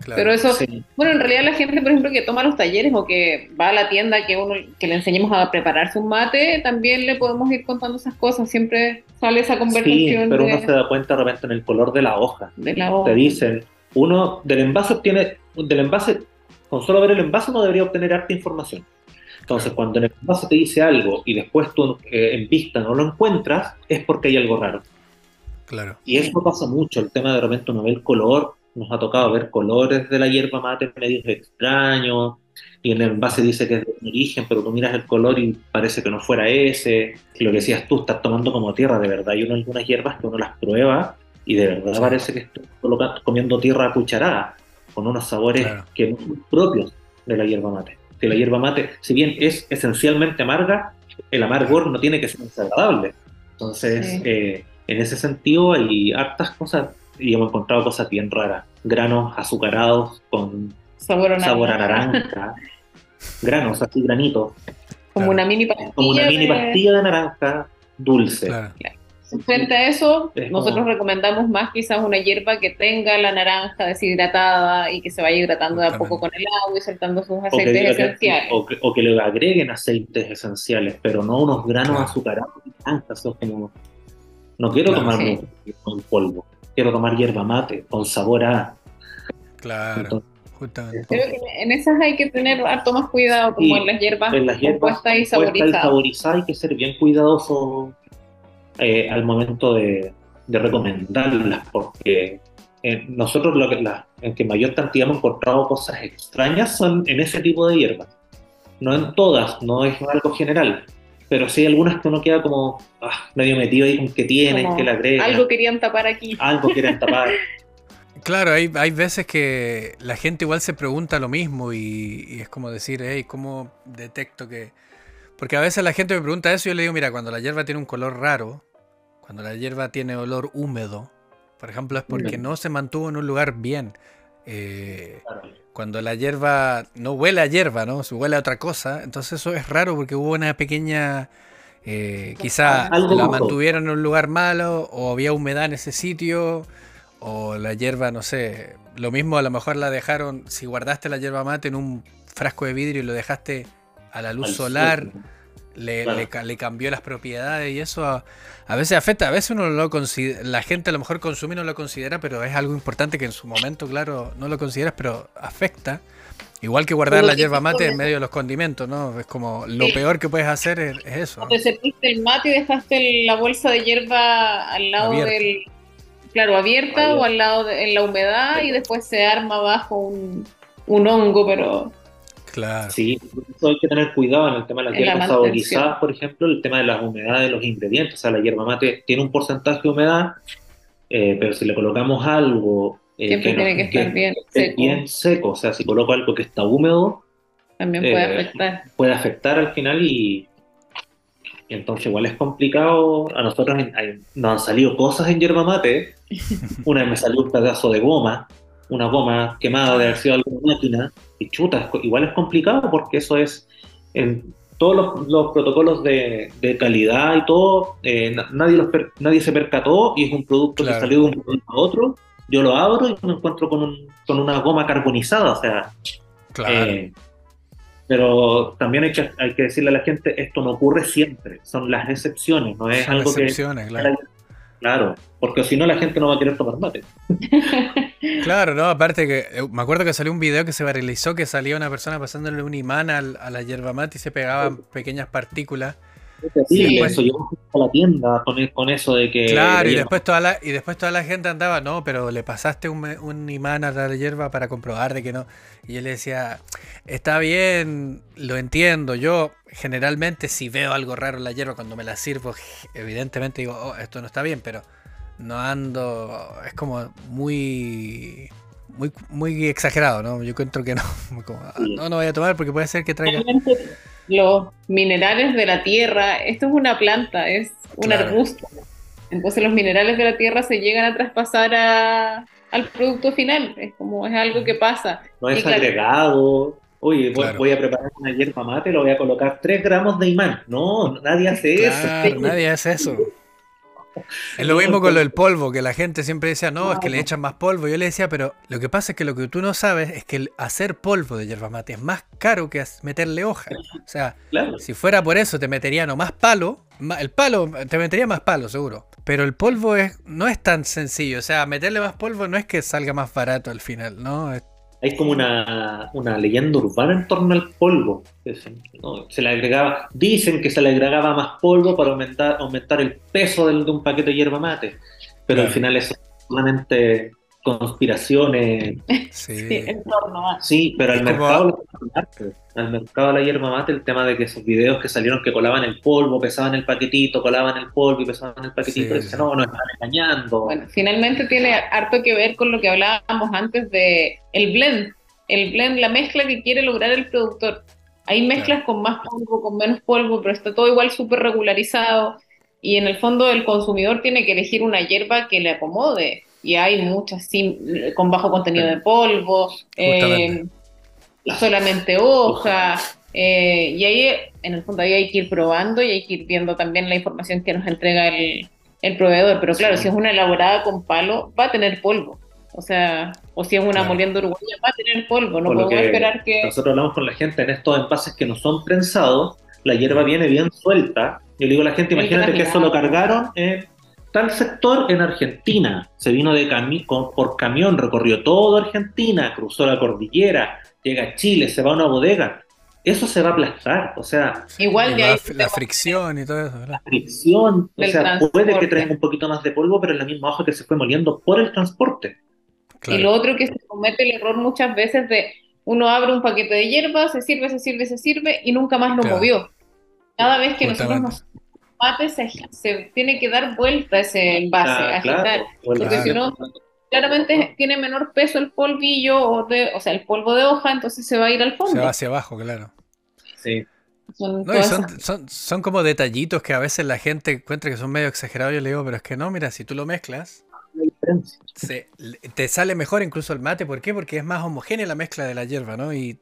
Claro. Pero eso, Sí. bueno, en realidad la gente, por ejemplo, que toma los talleres o que va a la tienda que uno que le enseñemos a prepararse un mate, también le podemos ir contando esas cosas. Siempre sale esa Sí, conversación pero de, uno se da cuenta de repente en el color de la hoja. de la hoja. Te dicen, uno del envase obtiene, del envase, con solo ver el envase no debería obtener harta información. Entonces, cuando en el envase te dice algo y después tú eh, en vista no lo encuentras, es porque hay algo raro. Claro. Y eso pasa mucho, el tema de repente uno ve el color, nos ha tocado ver colores de la hierba mate medios extraños, y en el envase dice que es de un origen, pero tú miras el color y parece que no fuera ese. Y lo que decías tú, estás tomando como tierra, de verdad. Hay uno, algunas hierbas que uno las prueba y de verdad parece que coloca- comiendo tierra a cucharada, con unos sabores Claro. que no son propios de la hierba mate. Que la hierba mate, si bien es esencialmente amarga, el amargor no tiene que ser desagradable. Entonces, Sí. eh, en ese sentido hay hartas cosas y hemos encontrado cosas bien raras. Granos azucarados con sabor a sabor a naranja. granos así granitos, Como Claro. una mini pastilla. como una mini de- pastilla de naranja dulce. Claro. Frente a eso, Es nosotros como- recomendamos más quizás una hierba que tenga la naranja deshidratada y que se vaya hidratando de a poco con el agua y soltando sus aceites que- esenciales. o que- o que le agreguen aceites esenciales, pero no unos granos Claro. azucarados de naranja. Eso es como, no quiero Claro. tomar Sí. un polvo, quiero tomar hierba mate con sabor a. Claro. Entonces, Justamente. Creo que en esas hay que tener harto más cuidado, como Sí, en las hierbas en las hierbas compuestas y compuestas y saborizadas. saborizadas hay que ser bien cuidadoso eh, al momento de, de recomendarlas, porque eh, nosotros lo que, la- en que mayor cantidad hemos encontrado cosas extrañas son en ese tipo de hierbas. No en todas, no es algo general, pero sí hay algunas que uno queda como ah, medio metido ahí con que tienen, Como que le agregan, Algo algo, querían tapar aquí. quieren tapar. Claro, hay, hay veces que la gente igual se pregunta lo mismo y, y es como decir, hey, ¿cómo detecto que...? Porque a veces la gente me pregunta eso y yo le digo, mira, cuando la hierba tiene un color raro, cuando la hierba tiene olor húmedo, por ejemplo, es porque no se mantuvo en un lugar bien. Eh, Claro. cuando la hierba no huele a hierba, ¿no? Se huele a otra cosa, entonces eso es raro porque hubo una pequeña... eh, quizá Algo la mantuvieron en un lugar malo o había humedad en ese sitio o la hierba, no sé, lo mismo a lo mejor la dejaron, si guardaste la hierba mate en un frasco de vidrio y lo dejaste a la luz Al solar, sol. Le, Claro. le ca- le cambió las propiedades y eso a, a veces afecta, a veces uno no lo considera, la gente a lo mejor consume y no lo considera, pero es algo importante que en su momento, claro, no lo consideras, pero afecta. Igual que guardar Pero la hierba mate en medio de los condimentos, ¿no? Es como lo Sí. peor que puedes hacer es, es eso. Te serviste el mate y dejaste la bolsa de hierba al lado Abierta. del. Claro, abierta Abierta. o al lado de, en la humedad y después se arma bajo un, un hongo, pero Claro. Sí, eso hay que tener cuidado en el tema de la saborizadas, por ejemplo, el tema de las humedades de los ingredientes. O sea, la hierba mate tiene un porcentaje de humedad, eh, pero si le colocamos algo eh, siempre no- tiene que estar bien esté seco. bien seco, o sea, si coloco algo que está húmedo, También puede eh, afectar. puede afectar al final y, Y entonces igual es complicado. A nosotros nos han salido cosas en yerba mate. Una vez me salió un pedazo de goma, una goma quemada de haber sido alguna máquina. Y chuta, igual es complicado porque eso es en todos los, protocolos de, calidad y todo, eh, nadie, nadie se percató y es un producto que salió de un producto a otro. Yo lo abro y me encuentro con, un, con una goma carbonizada, o sea. Claro. Eh, pero también hay que, hay que decirle a la gente, esto no ocurre siempre, son las excepciones, no es algo excepciones, que... Claro. claro, porque si no la gente no va a querer tomar mate. claro, no, aparte que eh, me acuerdo que salió un video que se realizó que salía una persona pasándole un imán a la yerba mate y se pegaban pequeñas partículas Sí, eso yo a la tienda con, eso de que. Claro, y después, toda la, y después toda la gente andaba, no, pero le pasaste un, un imán a la hierba para comprobar de que no. Y él le decía, está bien, lo entiendo. Yo generalmente si veo algo raro en la hierba cuando me la sirvo, evidentemente digo, oh, esto no está bien, pero no ando. Es como muy. Muy, muy exagerado, ¿no? Yo encuentro que no. Ah, no, no voy a tomar porque puede ser que traiga los minerales de la tierra, esto es una planta, es un arbusto. Entonces los minerales de la tierra se llegan a traspasar a, al producto final, es como es algo que pasa. No es agregado. Oye, voy, a preparar una hierba mate, lo voy a colocar 3 gramos de imán. No, nadie hace eso. Nadie hace eso. Es lo mismo con lo del polvo, que la gente siempre decía, no, es que le echan más polvo. Yo le decía, pero lo que pasa es que lo que tú no sabes es que el hacer polvo de yerba mate es más caro que meterle hoja. O sea, si fuera por eso te meterían o más palo, el palo te metería más palo seguro. Pero el polvo es, no es tan sencillo. O sea, meterle más polvo no es que salga más barato al final, ¿no? Hay como una, leyenda urbana en torno al polvo. Se le agregaba, dicen que se le agregaba más polvo para aumentar, aumentar el peso del, de un paquete de hierba mate, pero al final es solamente conspiraciones. Sí, en torno a. Sí, pero al mercado, al mercado de la hierba mate, el tema de que esos videos que salieron que colaban el polvo, pesaban el paquetito, colaban el polvo y pesaban el paquetito, y dicen, no, nos están engañando. Bueno, finalmente tiene harto que ver con lo que hablábamos antes de el blend, el blend, la mezcla que quiere lograr el productor. Hay mezclas con más polvo, con menos polvo, pero está todo igual súper regularizado. Y en el fondo el consumidor tiene que elegir una hierba que le acomode y hay muchas con bajo contenido de polvo, eh, solamente hoja, eh, y ahí en el fondo ahí hay que ir probando y hay que ir viendo también la información que nos entrega el, proveedor, pero claro, si es una elaborada con palo, va a tener polvo. O sea, o si es una molienda uruguaya, va a tener polvo. No podemos esperar que. Nosotros hablamos con la gente en estos envases que no son prensados, la hierba viene bien suelta. Yo le digo a la gente, imagínate que eso lo cargaron en Tal sector en Argentina. Se vino de por camión, recorrió toda Argentina, cruzó la cordillera, llega a Chile, se va a una bodega. Eso se va a aplastar, o sea. Igual de la, fricción y todo eso, La fricción, o sea, puede que traiga un poquito más de polvo, pero es la misma hoja que se fue moliendo por el transporte. Y lo otro que se comete el error muchas veces de uno abre un paquete de hierba, se sirve, se sirve, se sirve y nunca más lo movió. Cada vez que nosotros nos mate se, tiene que dar vuelta ese envase, ah, agitar, porque si no, claramente tiene menor peso el polvillo, o, de, o sea, el polvo de hoja, entonces se va a ir al fondo. Se va hacia abajo, claro. Sí. Son, son, son, como detallitos que a veces la gente encuentra que son medio exagerados. Yo le digo, pero es que no, mira, si tú lo mezclas, te sale mejor incluso el mate. ¿Por qué? Porque es más homogénea la mezcla de la hierba, ¿no? Y,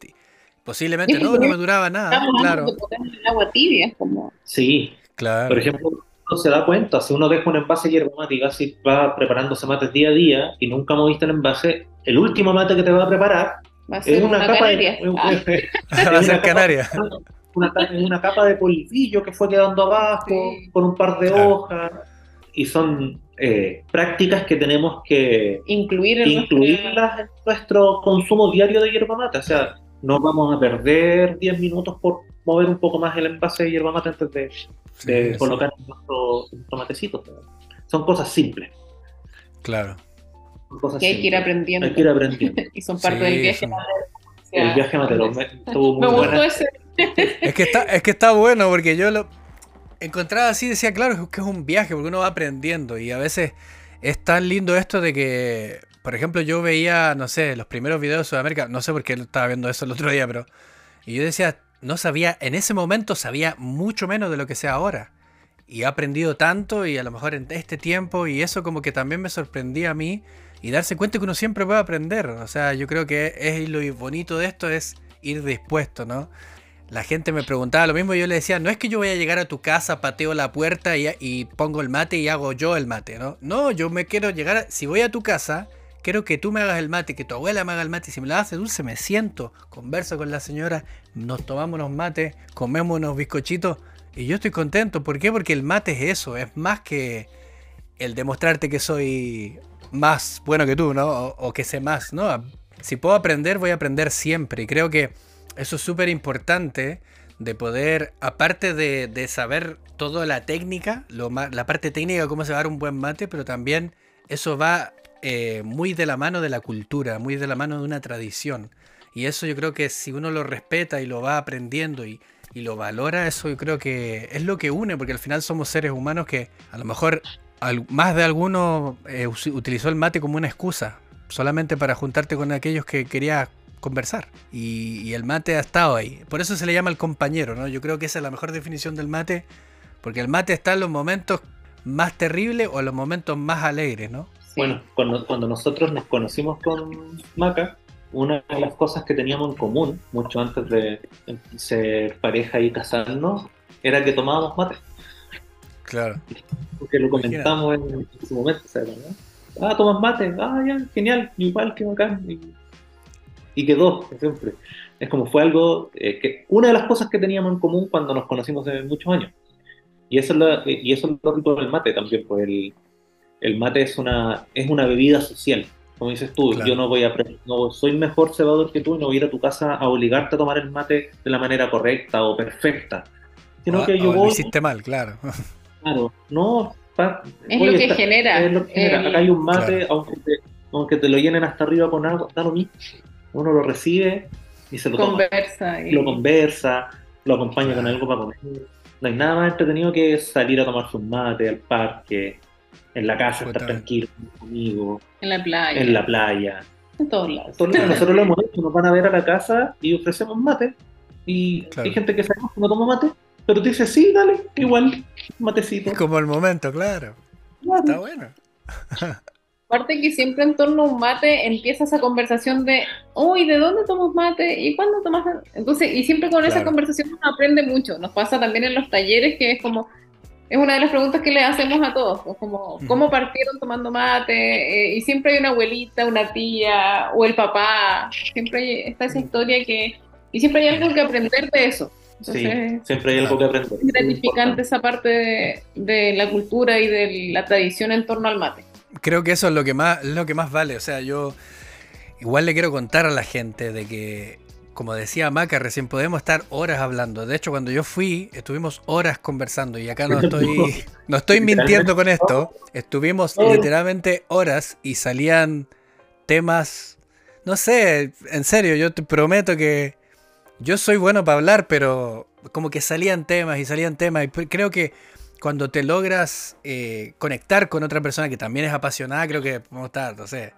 posiblemente no, no me duraba nada. Claro. El agua tibia, como... Sí, por ejemplo, uno se da cuenta, si uno deja un envase hierba mate y va, preparándose mates día a día y nunca moviste el envase, el último mate que te va a preparar es una, capa de. va canaria. Una, capa de polvillo que fue quedando abajo, con un par de hojas. Y son eh, prácticas que tenemos que incluir en incluirlas en nuestro consumo diario de hierba mate. O sea, no vamos a perder 10 minutos por mover un poco más el envase de hierba mate antes de, colocar nuestros tomatecitos. Son cosas simples. Claro. que hay que ir aprendiendo. Hay que ir aprendiendo. y son parte del viaje. El viaje matero. Me, me gustó ese. es, que está, es que está bueno porque yo lo encontraba así, decía, claro, que es un viaje porque uno va aprendiendo y a veces es tan lindo esto de que por ejemplo, yo veía, no sé, los primeros videos de Sudamérica, no sé por qué estaba viendo eso el otro día, pero. Y yo decía, no sabía, en ese momento sabía mucho menos de lo que sé ahora. y he aprendido tanto y a lo mejor en este tiempo y eso como que también me sorprendía a mí y darse cuenta que uno siempre puede aprender. O sea, yo creo que es lo bonito de esto es ir dispuesto, ¿no? La gente me preguntaba lo mismo y yo le decía, no es que yo voy a llegar a tu casa, pateo la puerta y, pongo el mate y hago yo el mate, ¿no? No, yo me quiero llegar, si voy a tu casa, quiero que tú me hagas el mate, que tu abuela me haga el mate, y si me la hace dulce, me siento, converso con la señora, nos tomamos unos mates, comemos unos bizcochitos y yo estoy contento. ¿Por qué? Porque el mate es eso, es más que el demostrarte que soy más bueno que tú, ¿no? O, que sé más, ¿no? Si puedo aprender, voy a aprender siempre. Y creo que eso es súper importante de poder, aparte de, saber toda la técnica, la parte técnica, cómo se va a dar un buen mate, pero también eso va eh, muy de la mano de la cultura, muy de la mano de una tradición. Y eso yo creo que si uno lo respeta y lo va aprendiendo y, y lo valora, eso yo creo que es lo que une, porque al final somos seres humanos que a lo mejor más de alguno eh, utilizó el mate como una excusa, solamente para juntarte con aquellos que querías conversar. Y, el mate ha estado ahí. Por eso se le llama el compañero, ¿no? Yo creo que esa es la mejor definición del mate, porque el mate está en los momentos más terribles o en los momentos más alegres, ¿no? Bueno, cuando, cuando nosotros nos conocimos con Maca, una de las cosas que teníamos en común, mucho antes de ser pareja y casarnos, era que tomábamos mate. Claro. Porque lo comentamos en, su momento, ¿sabes? Ah, tomas mate, ah, ya, genial, igual que acá. Y, y quedó, siempre. Es como fue algo eh, que, una de las cosas que teníamos en común cuando nos conocimos hace muchos años. Y eso es lo, y eso es lo rico del mate también, pues el, el mate es una, es una bebida social. Como dices tú, yo no voy a no soy mejor cebador que tú y no voy a ir a tu casa a obligarte a tomar el mate de la manera correcta o perfecta. Sino que yo voy, lo hiciste mal, claro. Claro, no. es, lo que genera. es lo que genera. Acá hay un mate, aunque, te, aunque te lo llenen hasta arriba con algo, da lo mismo. Uno lo recibe y se lo conversa, Y... Lo conversa, lo acompaña con algo para comer. No hay nada más entretenido que salir a tomarse un mate al parque, en la casa, estar tranquilo conmigo. En la playa. En la playa. En todos lados. Nosotros lo hemos hecho, nos van a ver a la casa y ofrecemos mate. Y hay gente que sabemos que no toma mate, pero te dice, sí, dale, igual, matecito. Como el momento, claro. Está bueno. Aparte que siempre en torno a un mate empieza esa conversación de, uy, ¿de dónde tomas mate? ¿Y cuándo tomas? Entonces, y siempre con esa conversación uno aprende mucho. Nos pasa también en los talleres que es como, es una de las preguntas que le hacemos a todos, pues, como, ¿cómo partieron tomando mate? Eh, y siempre hay una abuelita, una tía o el papá, siempre está esa historia que, y siempre hay algo que aprender de eso sí, siempre hay algo que aprender. Es gratificante esa parte de, la cultura y de la tradición en torno al mate. Creo que eso es lo que más, lo que más vale. O sea, yo igual le quiero contar a la gente de que, como decía Maca, recién podemos estar horas hablando. De hecho, cuando yo fui, estuvimos horas conversando y acá no estoy, no estoy mintiendo con esto. Estuvimos literalmente horas y salían temas, no sé, en serio, yo te prometo que yo soy bueno para hablar, pero como que salían temas y salían temas. Y creo que cuando te logras eh, conectar con otra persona que también es apasionada, creo que podemos estar, no sé,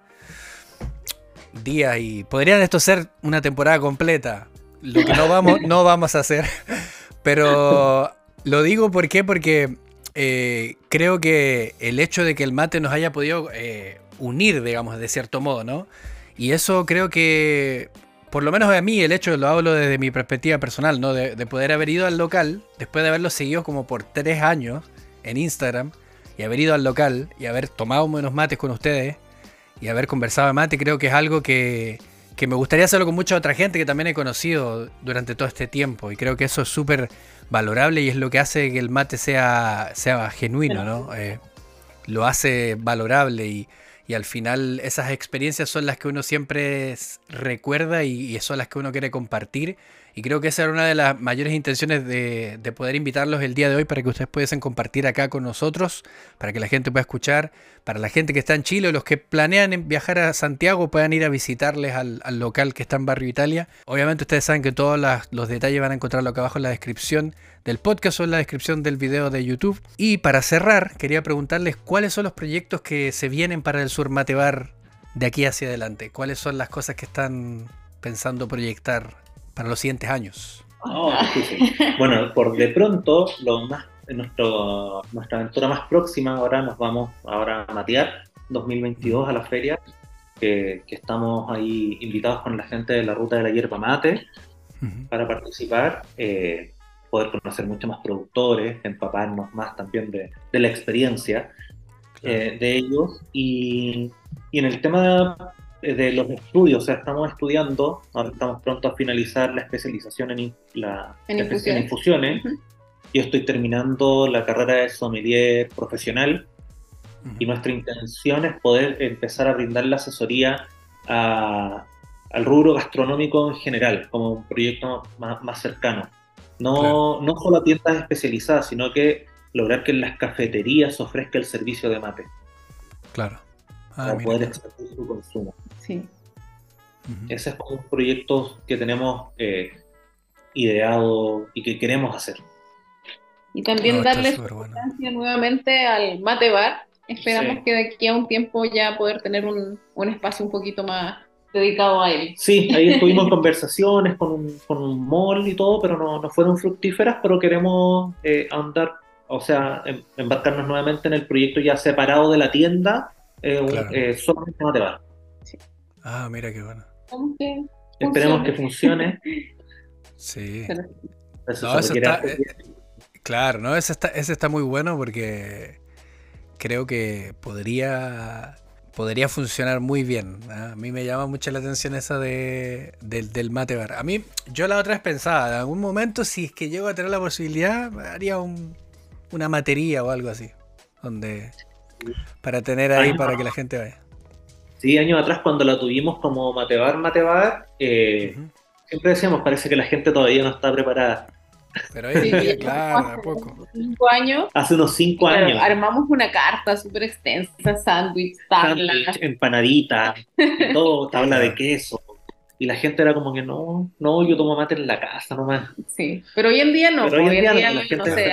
días y podrían esto ser una temporada completa. Lo que no vamos, no vamos a hacer. Pero lo digo ¿por qué? porque eh, creo que el hecho de que el mate nos haya podido eh, unir, digamos, de cierto modo, ¿no? Y eso creo que por lo menos a mí, el hecho, lo hablo desde mi perspectiva personal, ¿no? De, poder haber ido al local, después de haberlo seguido como por tres años en Instagram, y haber ido al local, y haber tomado unos mates con ustedes, y haber conversado de mate, creo que es algo que, que me gustaría hacerlo con mucha otra gente que también he conocido durante todo este tiempo, y creo que eso es súper valorable y es lo que hace que el mate sea, sea genuino, ¿no? Eh, lo hace valorable y y al final esas experiencias son las que uno siempre recuerda y, son las que uno quiere compartir. Y creo que esa era una de las mayores intenciones de, poder invitarlos el día de hoy para que ustedes pudiesen compartir acá con nosotros, para que la gente pueda escuchar, para la gente que está en Chile o los que planean viajar a Santiago puedan ir a visitarles al, local que está en Barrio Italia. Obviamente ustedes saben que todos los detalles van a encontrarlo acá abajo en la descripción del podcast o en la descripción del video de YouTube. Y para cerrar, quería preguntarles cuáles son los proyectos que se vienen para el Sur Matebar de aquí hacia adelante. ¿Cuáles son las cosas que están pensando proyectar para los siguientes años? bueno, por de pronto, lo más nuestro, nuestra aventura más próxima, ahora nos vamos ahora a matear 2022 a la feria, que, que estamos ahí invitados con la gente de la ruta de la hierba mate Ujú. para participar, eh, poder conocer mucho más productores, empaparnos más también de, de la experiencia eh, de ellos. Y, y en el tema de, de los estudios, o sea, estamos estudiando, ahora estamos pronto a finalizar la especialización en, la, En en infusiones. Ujú. Yo estoy terminando la carrera de sommelier profesional y nuestra intención es poder empezar a brindar la asesoría a- al rubro gastronómico en general, como un proyecto más, más cercano. No, Claro. no solo a tiendas especializadas, sino que lograr que en las cafeterías ofrezca el servicio de mate Claro. Ah, para mira. poder expandir su consumo. Sí. Ese es como un proyecto que tenemos eh, ideado y que queremos hacer. Y también No, darle bueno. importancia nuevamente al mate bar. Esperamos Sí. que de aquí a un tiempo ya poder tener un, un espacio un poquito más dedicado a él. Sí, ahí estuvimos en conversaciones con un, con un mall y todo, pero no, no fueron fructíferas, pero queremos eh, ahondar, o sea, em- embarcarnos nuevamente en el proyecto ya separado de la tienda, eh, un- Claro. eh, solamente mate bar. Ah, mira qué bueno. Que Esperemos que funcione. Sí. Pero- Eso No, eso está, eh. Claro, ¿no? Ese está, ese está muy bueno porque creo que podría, podría funcionar muy bien. ¿ah? A mí me llama mucho la atención esa de, del, del mate bar. A mí, yo la otra vez pensaba, en algún momento, si es que llego a tener la posibilidad, haría un- una matería o algo así. Donde, para tener ahí, para no. que la gente vaya. Sí, años atrás cuando la tuvimos como matebar, matebar, eh, Ujú. siempre decíamos, parece que la gente todavía no está preparada. Pero Sí, día, claro, hace poco. Cinco años. Hace unos cinco claro, años. armamos una carta súper extensa, sándwich, tabla. sándwich, empanadita, todo, tabla de queso. Y la gente era como que no, no, yo tomo mate en la casa nomás. Sí, pero hoy en día no. Pero hoy en hoy en día día, no se sé,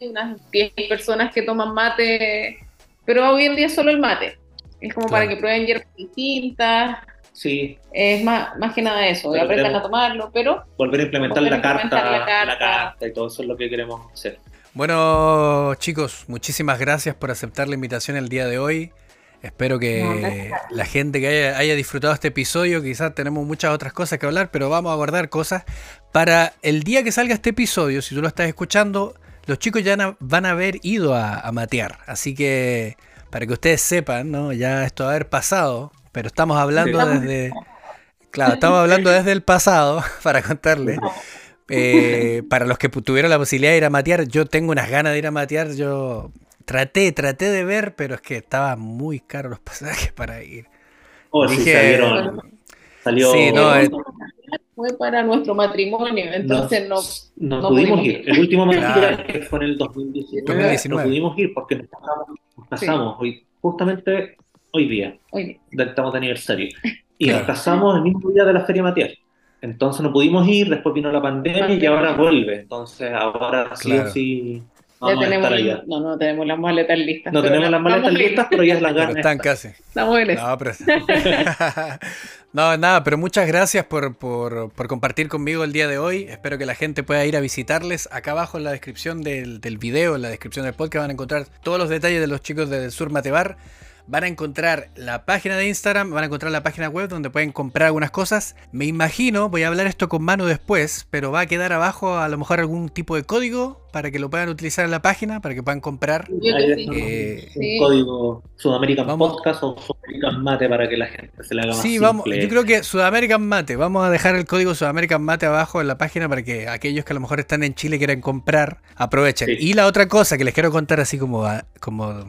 hay unas 10 personas que toman mate, pero hoy en día solo el mate. Es como para que prueben hierbas distintas, Sí, es más, más que nada eso, Pero aprendan a tomarlo, pero volver a implementar, Volver a la, carta, implementar la carta. la carta y todo eso es lo que queremos hacer. Bueno, chicos, muchísimas gracias por aceptar la invitación el día de hoy. Espero que la gente que haya, haya disfrutado este episodio, quizás tenemos muchas otras cosas que hablar, pero vamos a guardar cosas para el día que salga este episodio, si tú lo estás escuchando, los chicos ya van a haber ido a, a matear. Así que para que ustedes sepan, ¿no? Ya esto va a haber pasado, pero estamos hablando Sí. desde... Claro, estamos hablando desde el pasado para contarles. Eh, para los que tuvieron la posibilidad de ir a matear, yo tengo unas ganas de ir a matear. Yo traté, traté de ver, pero es que estaban muy caros los pasajes para ir. Oh, sí, Dije- salieron, salió, Sí, no, eh, fue para nuestro matrimonio, entonces no, nos, no pudimos pudimos ir. ir. El último Claro. que fue en el 2019, 2019. no pudimos ir porque nos casamos, casamos hoy, justamente hoy día. oye, estamos de aniversario. Y nos casamos el mismo día de la Feria Matías. Entonces no pudimos ir, después vino la pandemia y ahora vuelve. Entonces ahora sí Claro. o sí ya vamos a tenemos, estar allá. no, no tenemos las maletas listas. No tenemos las maletas a listas, pero ya es las ganas. están casi. Estamos en eso. No, pero... no, nada, pero muchas gracias por, por- por compartir conmigo el día de hoy. Espero que la gente pueda ir a visitarles. Acá abajo en la descripción del, del video, en la descripción del podcast, van a encontrar todos los detalles de los chicos del Sur Matebar. Van a encontrar la página de Instagram, van a encontrar la página web donde pueden comprar algunas cosas. Me imagino, voy a hablar esto con mano después, pero va a quedar abajo a lo mejor algún tipo de código para que lo puedan utilizar en la página, para que puedan comprar. Eh, un Sí. código Sudamerican Vamos. Podcast o Sudamerican Mate para que la gente se le haga más Sí, simple. vamos, yo creo que Sudamerican Mate, vamos a dejar el código Sudamerican Mate abajo en la página para que aquellos que a lo mejor están en Chile y quieran comprar, aprovechen. Sí. Y la otra cosa que les quiero contar así como, a- como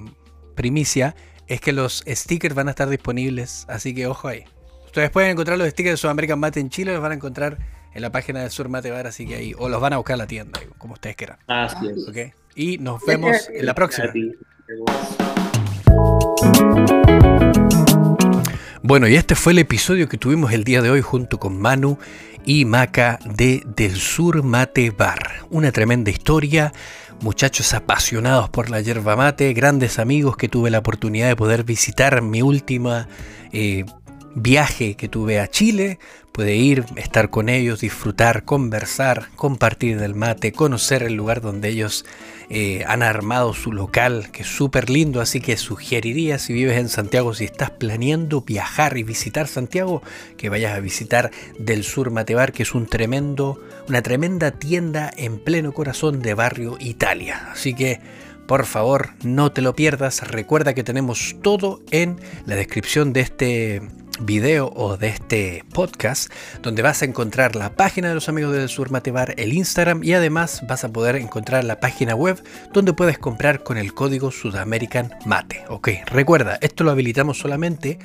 primicia, es que los stickers van a estar disponibles, así que ojo ahí. Ustedes pueden encontrar los stickers de Sudamerican Mate en Chile, los van a encontrar en la página del Sur Mate Bar, así que ahí, o los van a buscar a la tienda, como ustedes quieran. Así es. ¿ok? Y nos vemos en la próxima. A ti. Bueno, y este fue el episodio que tuvimos el día de hoy junto con Manu y Maca de Del Sur Mate Bar. Una tremenda historia, muchachos apasionados por la yerba mate, grandes amigos que tuve la oportunidad de poder visitar mi última eh, viaje que tuve a Chile. Puede ir, estar con ellos, disfrutar, conversar, compartir del mate, conocer el lugar donde ellos eh, han armado su local, que es súper lindo, así que sugeriría si vives en Santiago, si estás planeando viajar y visitar Santiago, que vayas a visitar Del Sur Matebar, que es un tremendo, una tremenda tienda en pleno corazón de barrio Italia. Así que por favor, no te lo pierdas. Recuerda que tenemos todo en la descripción de este video o de este podcast donde vas a encontrar la página de los amigos del sur Matebar, el Instagram y además vas a poder encontrar la página web donde puedes comprar con el código Sudamerican Mate. Ok, recuerda, esto lo habilitamos solamente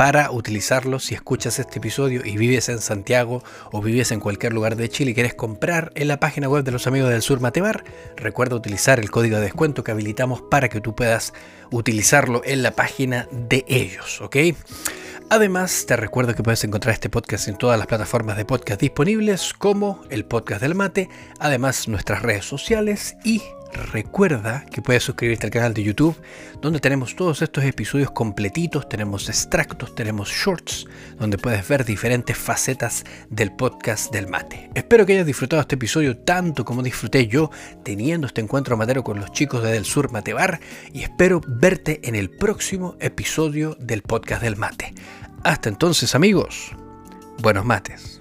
para utilizarlo si escuchas este episodio y vives en Santiago o vives en cualquier lugar de Chile y quieres comprar en la página web de los amigos del sur Matebar, recuerda utilizar el código de descuento que habilitamos para que tú puedas utilizarlo en la página de ellos, ¿ok? Además, te recuerdo que puedes encontrar este podcast en todas las plataformas de podcast disponibles, como el podcast del mate, además nuestras redes sociales y recuerda que puedes suscribirte al canal de YouTube, donde tenemos todos estos episodios completitos, tenemos extractos, tenemos shorts, donde puedes ver diferentes facetas del podcast del mate. Espero que hayas disfrutado este episodio tanto como disfruté yo teniendo este encuentro matero con los chicos de Del Sur Matebar y espero verte en el próximo episodio del podcast del mate. Hasta entonces amigos, buenos mates.